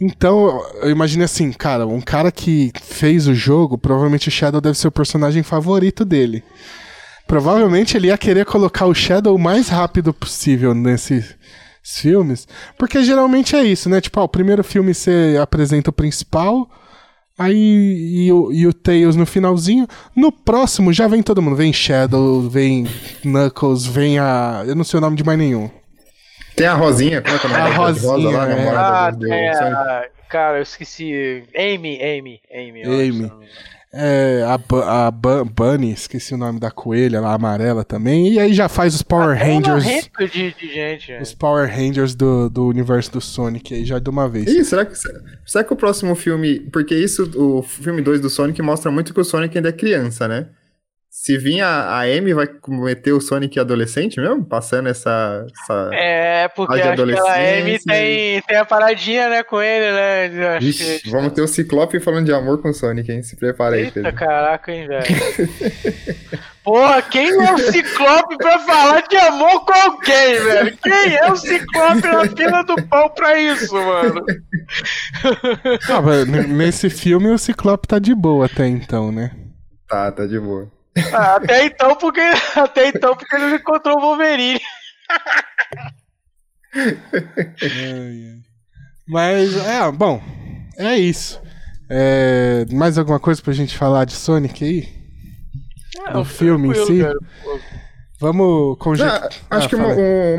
Então, eu imagino assim, cara, um cara que fez o jogo, provavelmente o Shadow deve ser o personagem favorito dele. Provavelmente ele ia querer colocar o Shadow o mais rápido possível nesses filmes, porque geralmente é isso, né? Tipo, ó, o primeiro filme você apresenta o principal, Aí e o, e o Tails no finalzinho. No próximo já vem todo mundo. Vem Shadow, vem Knuckles, vem a. Eu não sei o nome de mais nenhum. Tem a Rosinha, como é que é o nome? A Rosinha, Rosa lá, é. Ah, do, é, a... Cara, eu esqueci. Amy, Amy, Amy. Amy. É, a, a Bunny, esqueci o nome da coelha lá, amarela também. E aí já faz os Power Até Rangers. De, de gente, os Power Rangers do, do universo do Sonic aí já de uma vez. Ih, será que, será que o próximo filme. Porque isso, o filme 2 do Sonic mostra muito que o Sonic ainda é criança, né? Se vir a, a Amy, vai meter o Sonic adolescente mesmo? Passando essa. essa é, porque acho que a Amy tem, tem a paradinha, né, com ele, né? Ixi, que... Vamos ter o Ciclope falando de amor com o Sonic, hein? Se prepara aí, Eita, caraca, hein, velho. <laughs> Porra, quem é o Ciclope pra falar de amor com alguém, velho? Quem é o Ciclope na fila do pão pra isso, mano? Ah, nesse filme o Ciclope tá de boa até então, né? Tá, tá de boa. Ah, até então, porque <laughs> até então porque ele não encontrou o Wolverine. <laughs> Mas é, bom, é isso. É, mais alguma coisa pra gente falar de Sonic aí? É, Do filme em si? Cara. Vamos conjecturar. Ah, acho ah, que uma,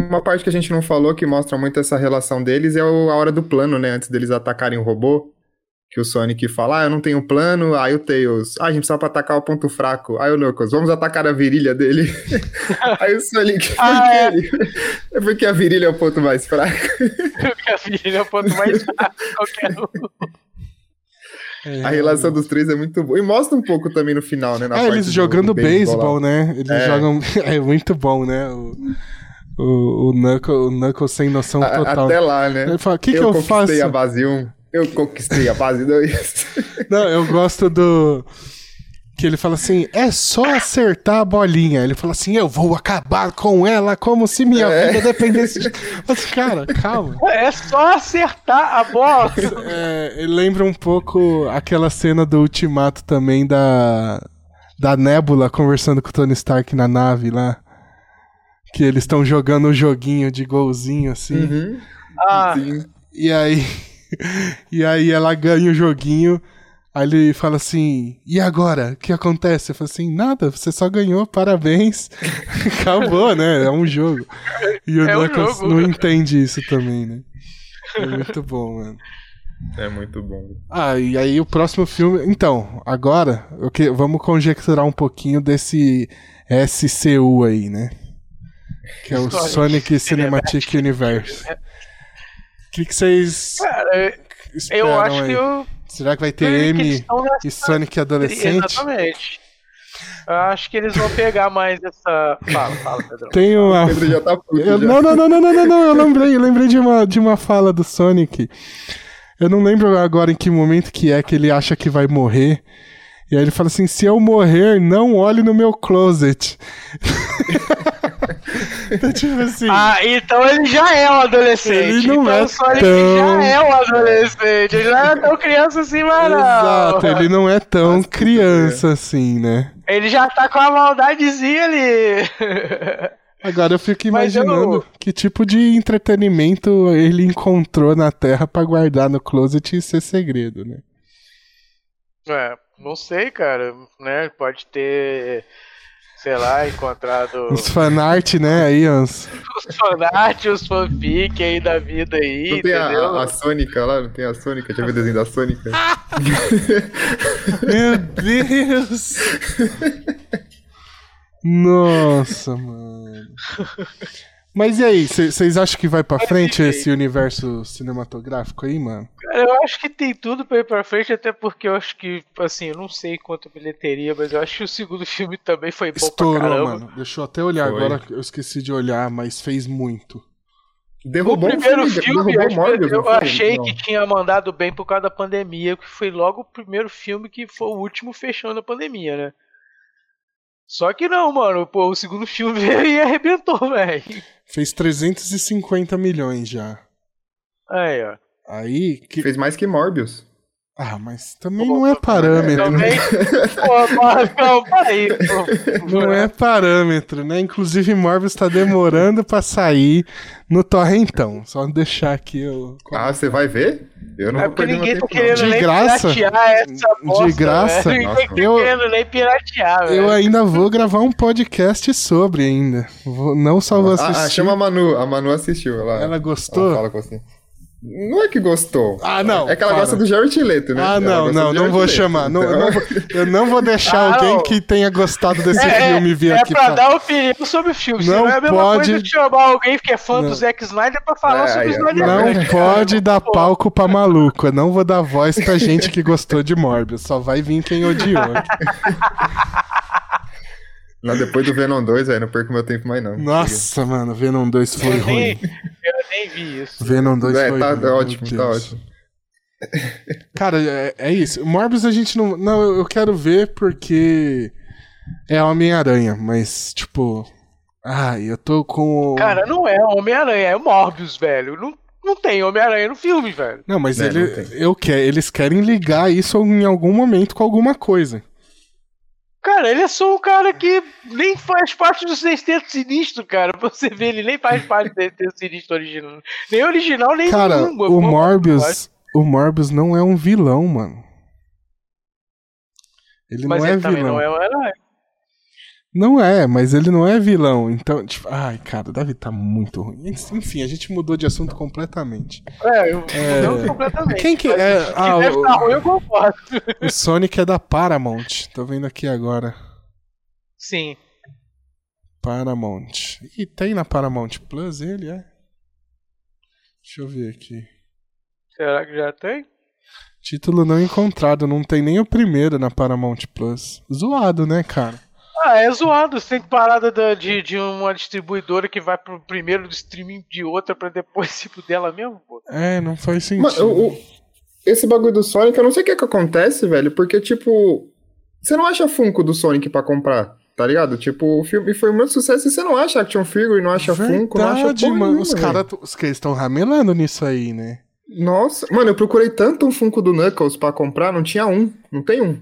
uma, parte que a gente não falou que mostra muito essa relação deles é a hora do plano, né? Antes deles atacarem o robô que o Sonic fala, ah, eu não tenho plano, aí o Tails, ah, a gente precisa pra atacar o ponto fraco, aí o Knuckles, vamos atacar a virilha dele, <laughs> aí o Sonic, ah, é. Ele? <laughs> é porque a virilha é o ponto mais fraco. porque a virilha é o ponto mais <laughs> fraco, qualquer um. É, a relação dos três é muito boa. E mostra um pouco também no final, né? é, eles jogando beisebol, né? Eles é. jogam. É muito bom, né? O, o, o, Knuckles, o Knuckles sem noção total. Até lá, né? Ele fala: o que, eu que eu faço? a base 1. Eu conquistei a base 2. <laughs> Não, eu gosto do. Que ele fala assim: é só acertar a bolinha. Ele fala assim: eu vou acabar com ela como se minha é. vida dependesse de. Mas, cara, calma. <laughs> É só acertar a bola. É, ele lembra um pouco aquela cena do Ultimato também da. Da Nebula conversando com o Tony Stark na nave lá. Que eles estão jogando um joguinho de golzinho assim. Uhum. Ah. Sim. E aí <laughs> e aí ela ganha o joguinho. Aí ele fala assim: E agora? O que acontece? Eu falo assim: Nada, você só ganhou, parabéns. <laughs> Acabou, né? É um jogo. E o é um não entende isso também, né? É muito bom, mano. É muito bom. Ah, e aí o próximo filme. Então, agora, okay, vamos conjecturar um pouquinho desse SCU aí, né? Que é o Sonic Cinematic Universe. O que, que vocês. Cara, eu acho aí? que eu. Será que vai ter M e Sonic adolescente? Exatamente. Eu acho que eles vão pegar mais essa. Fala, fala, Pedro. Tem uma. Pedro já tá puto, eu, já. Não, não, não, não, não, não, não, eu lembrei, eu lembrei de uma, de uma fala do Sonic. Eu não lembro agora em que momento que é que ele acha que vai morrer. E aí ele fala assim: se eu morrer, não olhe no meu closet. <laughs> então, tipo assim. Ah, então ele já é um adolescente. Ele não então, é só tão... ele já é um adolescente. Ele não é tão criança assim, mano. Exato, ele não é tão Nossa, criança assim, né? Ele já tá com a maldadezinha ali. Agora eu fico imaginando eu... que tipo de entretenimento ele encontrou na Terra para guardar no closet e ser segredo, né? É, não sei, cara, né? Pode ter, sei lá, encontrado. <laughs> Os fanart, né? Aí, uns. Os fanart, os fanfic aí da vida aí. Não tem a, a, Sônica lá? Não tem a Sônica? Deixa eu ver o desenho da Sônica. <laughs> Meu Deus! <laughs> Nossa, mano. Mas e aí, vocês acham que vai pra frente esse universo cinematográfico aí, mano? Eu acho que tem tudo pra ir pra frente, até porque eu acho que, assim, eu não sei quanto bilheteria, mas eu acho que o segundo <laughs> filme também foi bom Estourou, pra caramba. mano. Deixa eu até olhar foi. agora, eu esqueci de olhar, mas fez muito. Derrubou o primeiro filme, filme Morbius, eu achei que tinha mandado bem por causa da pandemia, que foi logo o primeiro filme que foi o último fechando a pandemia, né? Só que não, mano. Pô, o segundo filme <laughs> veio e arrebentou, velho. Fez 350 milhões já. Aí, ó. Aí. Que... Fez mais que Morbius. Ah, mas também não é parâmetro. Também... <laughs> pô, não, peraí. Não é parâmetro, né? Inclusive, Morbius tá demorando pra sair no Torrentão. Só deixar aqui o. Ah, você vai ver? Eu não é porque ninguém tá querendo de nem graça, essa bosta, De graça? Ninguém tá eu, querendo nem piratear, velho. Eu ainda vou gravar um podcast sobre ainda. Vou, não só vou assistir. Ah, chama a Manu. A Manu assistiu. Ela, ela gostou? Ela fala com você. Não é que gostou. Ah, não. É que ela para. gosta do Jared Leto, né? Ah, não, não, não vou Leto, chamar. Então... Não, não vou, eu não vou deixar ah, alguém não. que tenha gostado desse <laughs> é, filme vir é aqui. É pra, pra dar opinião sobre o filme. Não, não é a mesma pode... coisa de chamar alguém que é fã não. do Zack Snyder pra falar é, sobre o Snyder. Não pode <laughs> dar palco pra maluco. Eu não vou dar voz pra gente que gostou de Morbius. Só vai vir quem odiou. <laughs> Não, depois do Venom 2, aí não perco meu tempo mais não. Nossa, mano, Venom 2 foi eu ruim. Nem, eu nem vi isso. Venom 2 é, foi tá ruim. ótimo, tá ótimo. Cara, é, é, isso. Morbius a gente não. Não, eu quero ver porque é Homem-Aranha, mas, tipo. Ai, eu tô com. Cara, não é Homem-Aranha, é o Morbius, velho. Não, não tem Homem-Aranha no filme, velho. Não, mas é, ele, não eu quero, eles querem ligar isso em algum momento com alguma coisa. Cara, ele é só um cara que nem faz parte do Sexteto Sinistro, cara. Pra você ver, ele nem faz parte do Sexteto Sinistro original. Nem original, nem Cara, nenhum, o Morbius, o Morbius não é um vilão, mano. Ele Mas não ele é vilão. não é um herói. Não é, mas ele não é vilão. Então, tipo, ai, cara, deve estar tá muito ruim. Enfim, a gente mudou de assunto completamente. É, eu é... completamente. Quem que é? Ah, deve o... Tá ruim, eu concordo. O Sonic é da Paramount. Tô vendo aqui agora. Sim. Paramount. E tem na Paramount Plus ele, é? Deixa eu ver aqui. Será que já tem? Título não encontrado, não tem nem o primeiro na Paramount Plus. Zoado, né, cara? Ah, é zoado. Você tem parada de, de uma distribuidora que vai pro primeiro do streaming de outra pra depois <laughs> se tipo, dela mesmo, pô. É, não faz sentido. Mas, o, o, esse bagulho do Sonic, eu não sei o que, é que acontece, velho, porque, tipo, você não acha Funko do Sonic pra comprar, tá ligado? Tipo, o filme foi muito sucesso e você não acha Action Figure, não acha Verdade, Funko, não acha porra mano. Nenhuma, os caras os que estão ramelando nisso aí, né? Nossa, mano, eu procurei tanto um Funko do Knuckles pra comprar, não tinha um, não tem um.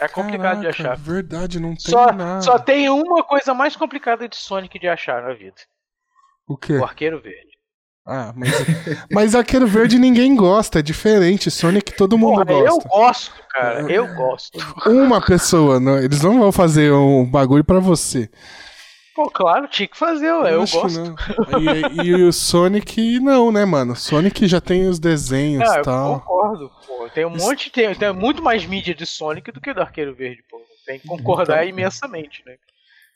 É complicado Caraca, de achar. Verdade, não tem só, nada. Só tem uma coisa mais complicada de Sonic de achar na vida. O quê? O Arqueiro Verde. Ah, mas, mas Arqueiro Verde ninguém gosta, é diferente. Sonic todo mundo Porra, gosta. Eu gosto, cara, eu gosto. Uma pessoa, não, eles não vão fazer um bagulho para você. Pô, claro, tinha que fazer, ué, eu, eu gosto. E, e, o Sonic não, né, mano? Sonic já tem os desenhos e tal. Eu concordo, pô. Tem um monte, tem, tem muito mais mídia de Sonic do que do Arqueiro Verde, pô. Tem que concordar então, imensamente, né?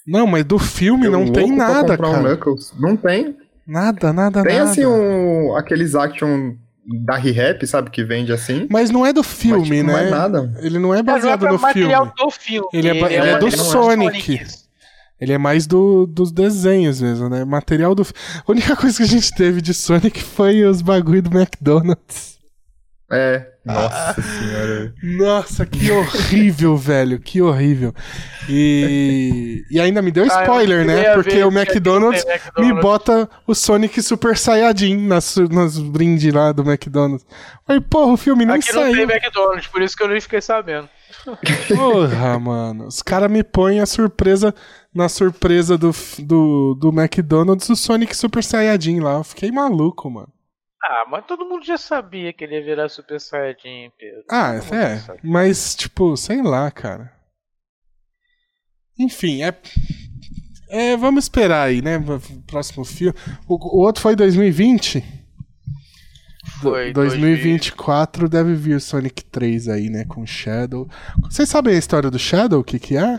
Não, mas do filme não tem nada, cara. Um não tem. Nada, nada, tem, nada. Tem assim um, aqueles action da ReHap, sabe? Que vende assim. Mas não é do filme, Mas, tipo, né? Não é nada. Ele não é baseado não é no material filme. do filme. Ele é, ele é, é do Sonic. Sonic. Ele é mais do, dos desenhos mesmo, né? Material do. A única coisa que a gente teve de Sonic foi os bagulho do McDonald's. É. Nossa senhora. Nossa, que horrível, velho. Que horrível. E, e ainda me deu ah, spoiler, ah, né? Porque o McDonald's, McDonald's, me bota o Sonic Super Saiyajin nas, nas brindes lá do McDonald's. Aí, porra, o filme nem Aqui saiu. Aqui não tem McDonald's, por isso que eu nem fiquei sabendo. Porra, mano. Os caras me põem a surpresa na surpresa do, do, do McDonald's o Sonic Super Saiyajin lá. Eu fiquei maluco, mano. Ah, mas todo mundo já sabia que ele ia virar Super Saiyajin, Pedro. Ah, é. Mas, tipo, sei lá, cara. Enfim, é. É, vamos esperar aí, né? Próximo filme. O, o outro foi 2020? Foi. 2024 deve vir Sonic 3 aí, né? Com Shadow. Vocês sabem a história do Shadow? O que, que é?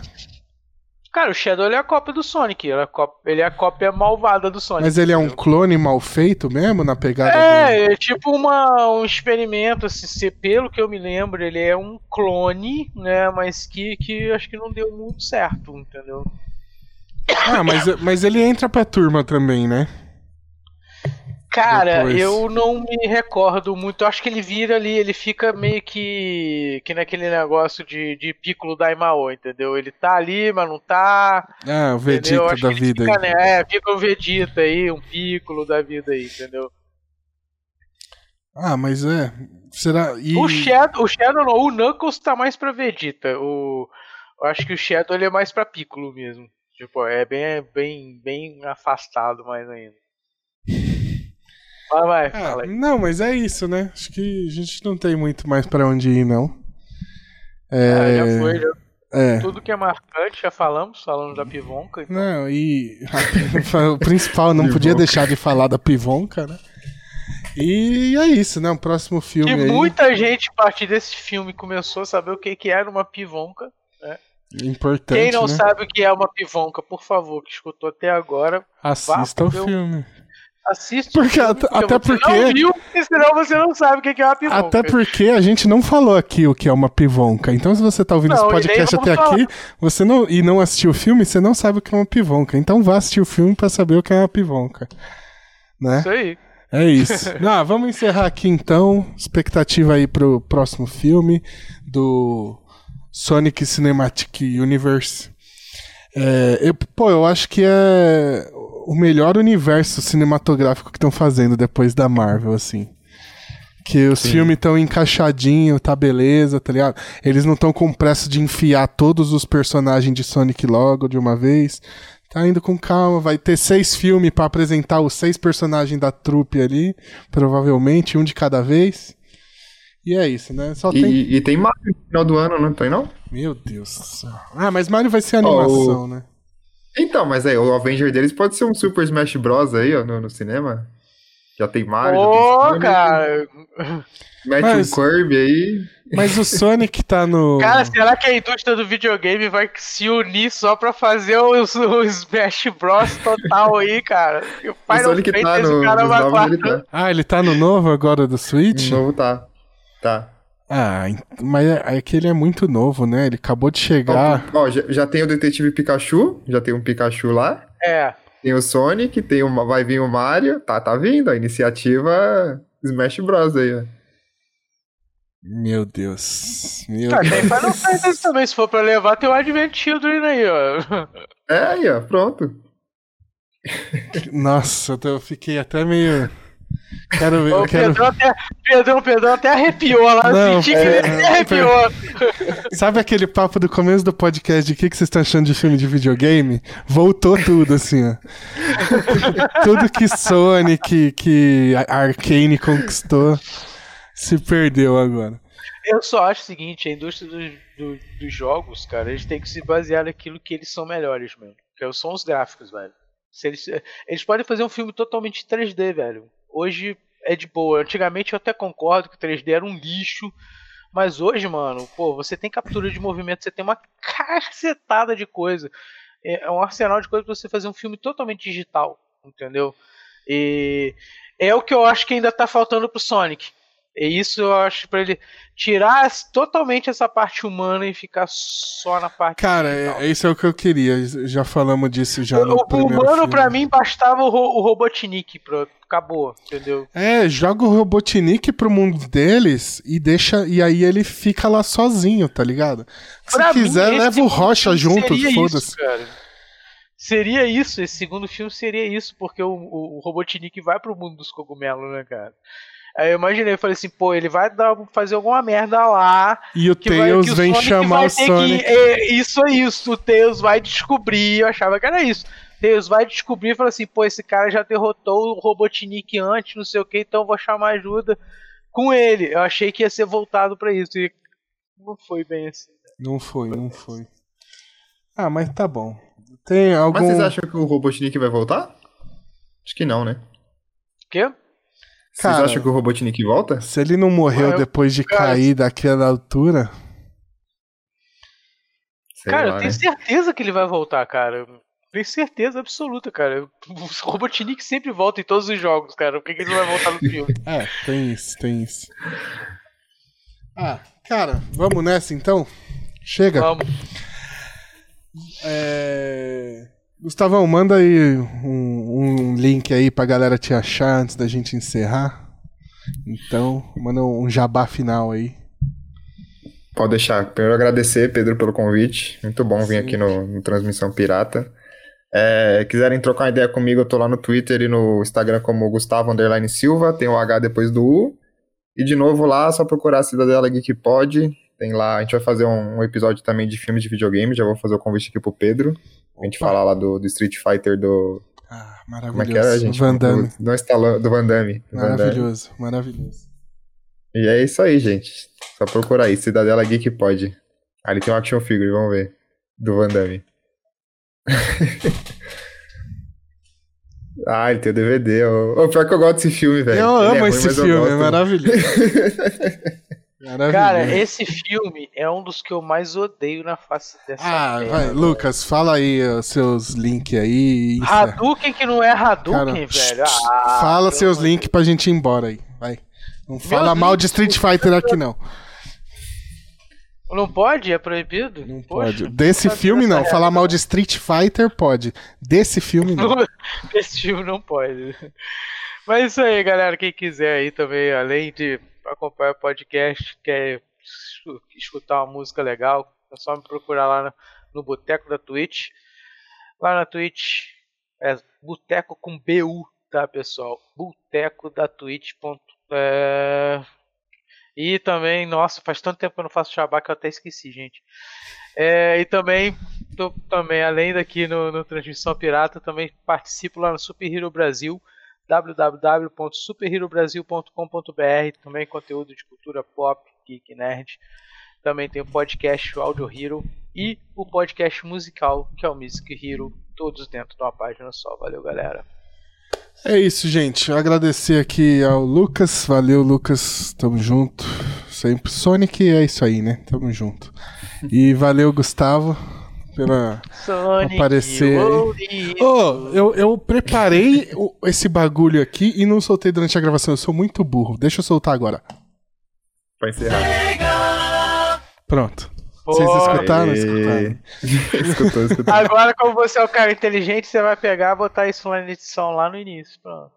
Cara, o Shadow é a cópia do Sonic. Ele é a cópia, ele é a cópia malvada do Sonic. Mas ele é um clone mal feito mesmo, na pegada É, do... é tipo uma, um experimento, assim, se, pelo que eu me lembro, ele é um clone, né? Mas que, que acho que não deu muito certo, entendeu? Ah, mas, mas ele entra pra turma também, né? Cara, Depois. eu não me recordo muito. Eu acho que ele vira ali, ele fica meio que. que naquele negócio de, de Piccolo Daimao, entendeu? Ele tá ali, mas não tá. Ah, o Vegeta da vida fica, aí. Né? É, fica o Vegeta aí, um Piccolo da vida aí, entendeu? Ah, mas é. Será. E... O Shadow, o Shadow não, o Knuckles tá mais pra Vegeta. O, eu acho que o Shadow ele é mais pra Piccolo mesmo. Tipo, é bem, bem, bem afastado mais ainda. Vai, vai, ah, Não, mas é isso, né? Acho que a gente não tem muito mais para onde ir, não. É... Ah, já foi, já. É. Tudo que é marcante já falamos, falando da Pivonca. Então. Não, e <laughs> o principal, não podia deixar de falar da Pivonca, né? E é isso, né? O próximo filme. E muita gente, a partir desse filme, começou a saber o que, que era uma Pivonca. Né? Importante. Quem não né? sabe o que é uma Pivonca, por favor, que escutou até agora, assista o filme. Assiste. Porque, até, até porque. Não viu, senão você não sabe o que é uma pivonca. Até porque a gente não falou aqui o que é uma pivonca. Então, se você tá ouvindo não, esse podcast até falar. aqui você não, e não assistiu o filme, você não sabe o que é uma pivonca. Então, vá assistir o filme para saber o que é uma pivonca. Né? Isso aí. É isso. <laughs> vamos encerrar aqui então. Expectativa aí pro próximo filme do Sonic Cinematic Universe. É, eu, pô, eu acho que é o melhor universo cinematográfico que estão fazendo depois da Marvel, assim. Que os Sim. filmes estão encaixadinhos, tá beleza, tá ligado? Eles não estão com pressa de enfiar todos os personagens de Sonic logo de uma vez. Tá indo com calma, vai ter seis filmes para apresentar os seis personagens da trupe ali, provavelmente, um de cada vez. E é isso, né? Só e, tem... e tem Mario no final do ano, não tem não? Meu Deus do céu. Ah, mas Mario vai ser animação, oh, né? Então, mas aí, o Avenger deles pode ser um Super Smash Bros. aí, ó, no, no cinema. Já tem Mario. Ô, oh, cara! Mete mas, um Kirby aí. Mas o Sonic tá no. Cara, será que a indústria do videogame vai se unir só pra fazer o, o Smash Bros. total aí, cara? O, o Sonic tá no, novos, ele tá. Ah, ele tá no novo agora do Switch? No novo tá. Tá. Ah, mas é, é que ele é muito novo, né? Ele acabou de chegar. Ó, ó já, já, tem o Detetive Pikachu, já tem um Pikachu lá. É. Tem o Sonic, tem uma, vai vir o Mario. Tá, tá vindo. A iniciativa Smash Bros. aí, ó. Meu Deus. Meu tá, Deus. tem Final Fantasy também. Se for pra levar, tem o Advent Children aí, ó. É, aí, ó. Pronto. Nossa, eu fiquei até meio. Quero ver. O quero... Pedrão, até, Pedrão, Pedrão até arrepiou lá. Não, senti é, que ele até arrepiou. <laughs> Sabe aquele papo do começo do podcast de o que, que vocês estão achando de filme de videogame? Voltou tudo, assim, ó. <laughs> tudo que Sony, que, que Arcane conquistou, se perdeu agora. Eu só acho o seguinte, a indústria do, do, dos jogos, cara, eles têm que se basear naquilo que eles são melhores mesmo. Que são os gráficos, velho. Se eles, eles podem fazer um filme totalmente 3D, velho hoje é de boa. Antigamente eu até concordo que o 3D era um lixo. Mas hoje, mano, pô, você tem captura de movimento, você tem uma cacetada de coisa. É, é um arsenal de coisas pra você fazer um filme totalmente digital, entendeu? E é o que eu acho que ainda tá faltando pro Sonic. E isso eu acho para ele tirar totalmente essa parte humana e ficar só na parte. Cara, é, isso é o que eu queria. Já falamos disso já. No o humano, para mim, bastava o, o Robotnik. Pronto, acabou, entendeu? É, joga o Robotnik pro mundo deles e deixa. E aí ele fica lá sozinho, tá ligado? Se pra quiser, mim, leva o Rocha junto, foda-se. Seria isso, esse segundo filme seria isso, porque o, o, o Robotnik vai pro mundo dos cogumelos, né, cara? Aí eu imaginei, eu falei assim, pô, ele vai dar, fazer alguma merda lá. E o Tails vem o chamar o Sonic. Que, é, isso é isso, o Tails vai descobrir, eu achava que era isso. Tails vai descobrir e fala assim, pô, esse cara já derrotou o Robotnik antes, não sei o que, então eu vou chamar ajuda com ele. Eu achei que ia ser voltado para isso. E não foi bem assim. Né? Não foi, não foi. Ah, mas tá bom. Tem algum... Mas vocês acham que o Robotnik vai voltar? Acho que não, né? Quê? Cara, Vocês acham que o Robotnik volta? Se ele não morreu eu, depois de cara, cair daquela altura. Sei cara, lá, eu tenho né? certeza que ele vai voltar, cara. Tenho certeza absoluta, cara. <laughs> O Robotnik sempre volta em todos os jogos, cara. Por que, que ele não vai voltar no filme? <laughs> é, tem isso, tem isso. Ah, cara, vamos nessa então? Chega. Vamos. É... Gustavão, manda aí um, um, link aí pra galera te achar antes da gente encerrar. Então, manda um jabá final aí. Pode deixar. Primeiro agradecer, Pedro, pelo convite. Muito bom vir aqui no, no Transmissão Pirata. É, quiserem trocar uma ideia comigo, eu tô lá no Twitter e no Instagram como Gustavo Underline Silva, tem o H depois do U. E de novo lá, só procurar a Cidadela Geek Pod. Tem lá, a gente vai fazer um, um episódio também de filmes de videogame, já vou fazer o convite aqui pro Pedro. A gente falar lá do, do, Street Fighter do. Ah, maravilhoso. Como é que era, gente? Van Damme. Do, do, Stallone, do Van Damme. maravilhoso, Van Damme. maravilhoso. E é isso aí, gente. Só procurar aí, Cidadela Geek pode. Ali tem um action figure, vamos ver. Do Van Damme. <laughs> ah, ele tem o DVD. O, pior que eu gosto desse filme, velho. Eu ele amo é ruim, esse filme, é maravilhoso. <laughs> Maravilha. Cara, esse filme é um dos que eu mais odeio na face dessa Ah, terra, vai, Lucas, fala aí os seus links aí. Hadouken que não é Hadouken, Cara, velho. Ah, fala seus links pra gente ir embora aí, vai. Não fala Meu mal de Street Fighter aqui, não. Não pode? É proibido? Não Poxa, pode. Desse filme não. Falar mal de Street Fighter pode. Desse filme não. <laughs> Desse filme não pode. Mas é isso aí, galera. Quem quiser aí também, além de acompanhar o podcast, quer escutar uma música legal, é só me procurar lá no, no Boteco da Twitch. Lá na Twitch é Boteco com BU, tá pessoal? Boteco da Twitch. É... E também, nossa, faz tanto tempo que eu não faço Shabá que eu até esqueci, gente. É, e também, tô, também, além daqui no, no Transmissão Pirata, também participo lá no Super Hero Brasil www.superherobrasil.com.br, também conteúdo de cultura pop, geek, nerd. Também tem o podcast Audio Hero e o podcast musical, que é o Music Hero, todos dentro de uma página só. Valeu, galera. É isso, gente. Agradecer aqui ao Lucas. Valeu, Lucas. Tamo junto. Sempre. Sonic é isso aí, né? Tamo junto. E valeu, Gustavo pela Sonic aparecer. Oh, eu, eu preparei esse bagulho aqui e não soltei durante a gravação. Eu sou muito burro. Deixa eu soltar agora. Pra encerrar. Pronto. Vocês escutaram? Escutaram. escutou, escutou. Agora, como você é o cara inteligente, você vai pegar e botar isso na edição lá no início. Pronto.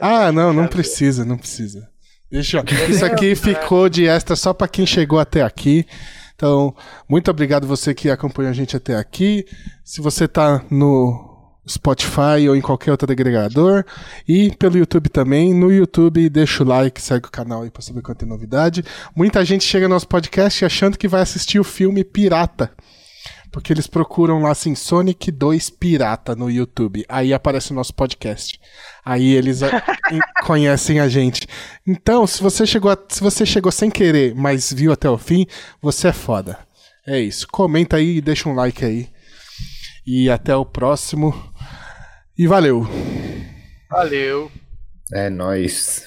Ah, não, não precisa, não precisa. Deixa, isso aqui ficou de extra só para quem chegou até aqui. Então, muito obrigado você que acompanhou a gente até aqui. Se você está no Spotify ou em qualquer outro agregador. E pelo YouTube também. No YouTube, deixa o like, segue o canal aí pra saber quando tem novidade. Muita gente chega no nosso podcast achando que vai assistir o filme Pirata. Porque eles procuram lá assim, Sonic 2 Pirata no YouTube. Aí aparece o nosso podcast. Aí eles <laughs> a, conhecem a gente. Então, se você, chegou a, se você chegou sem querer, mas viu até o fim, você é foda. É isso. Comenta aí e deixa um like aí. E até o próximo. E valeu. Valeu. É nóis.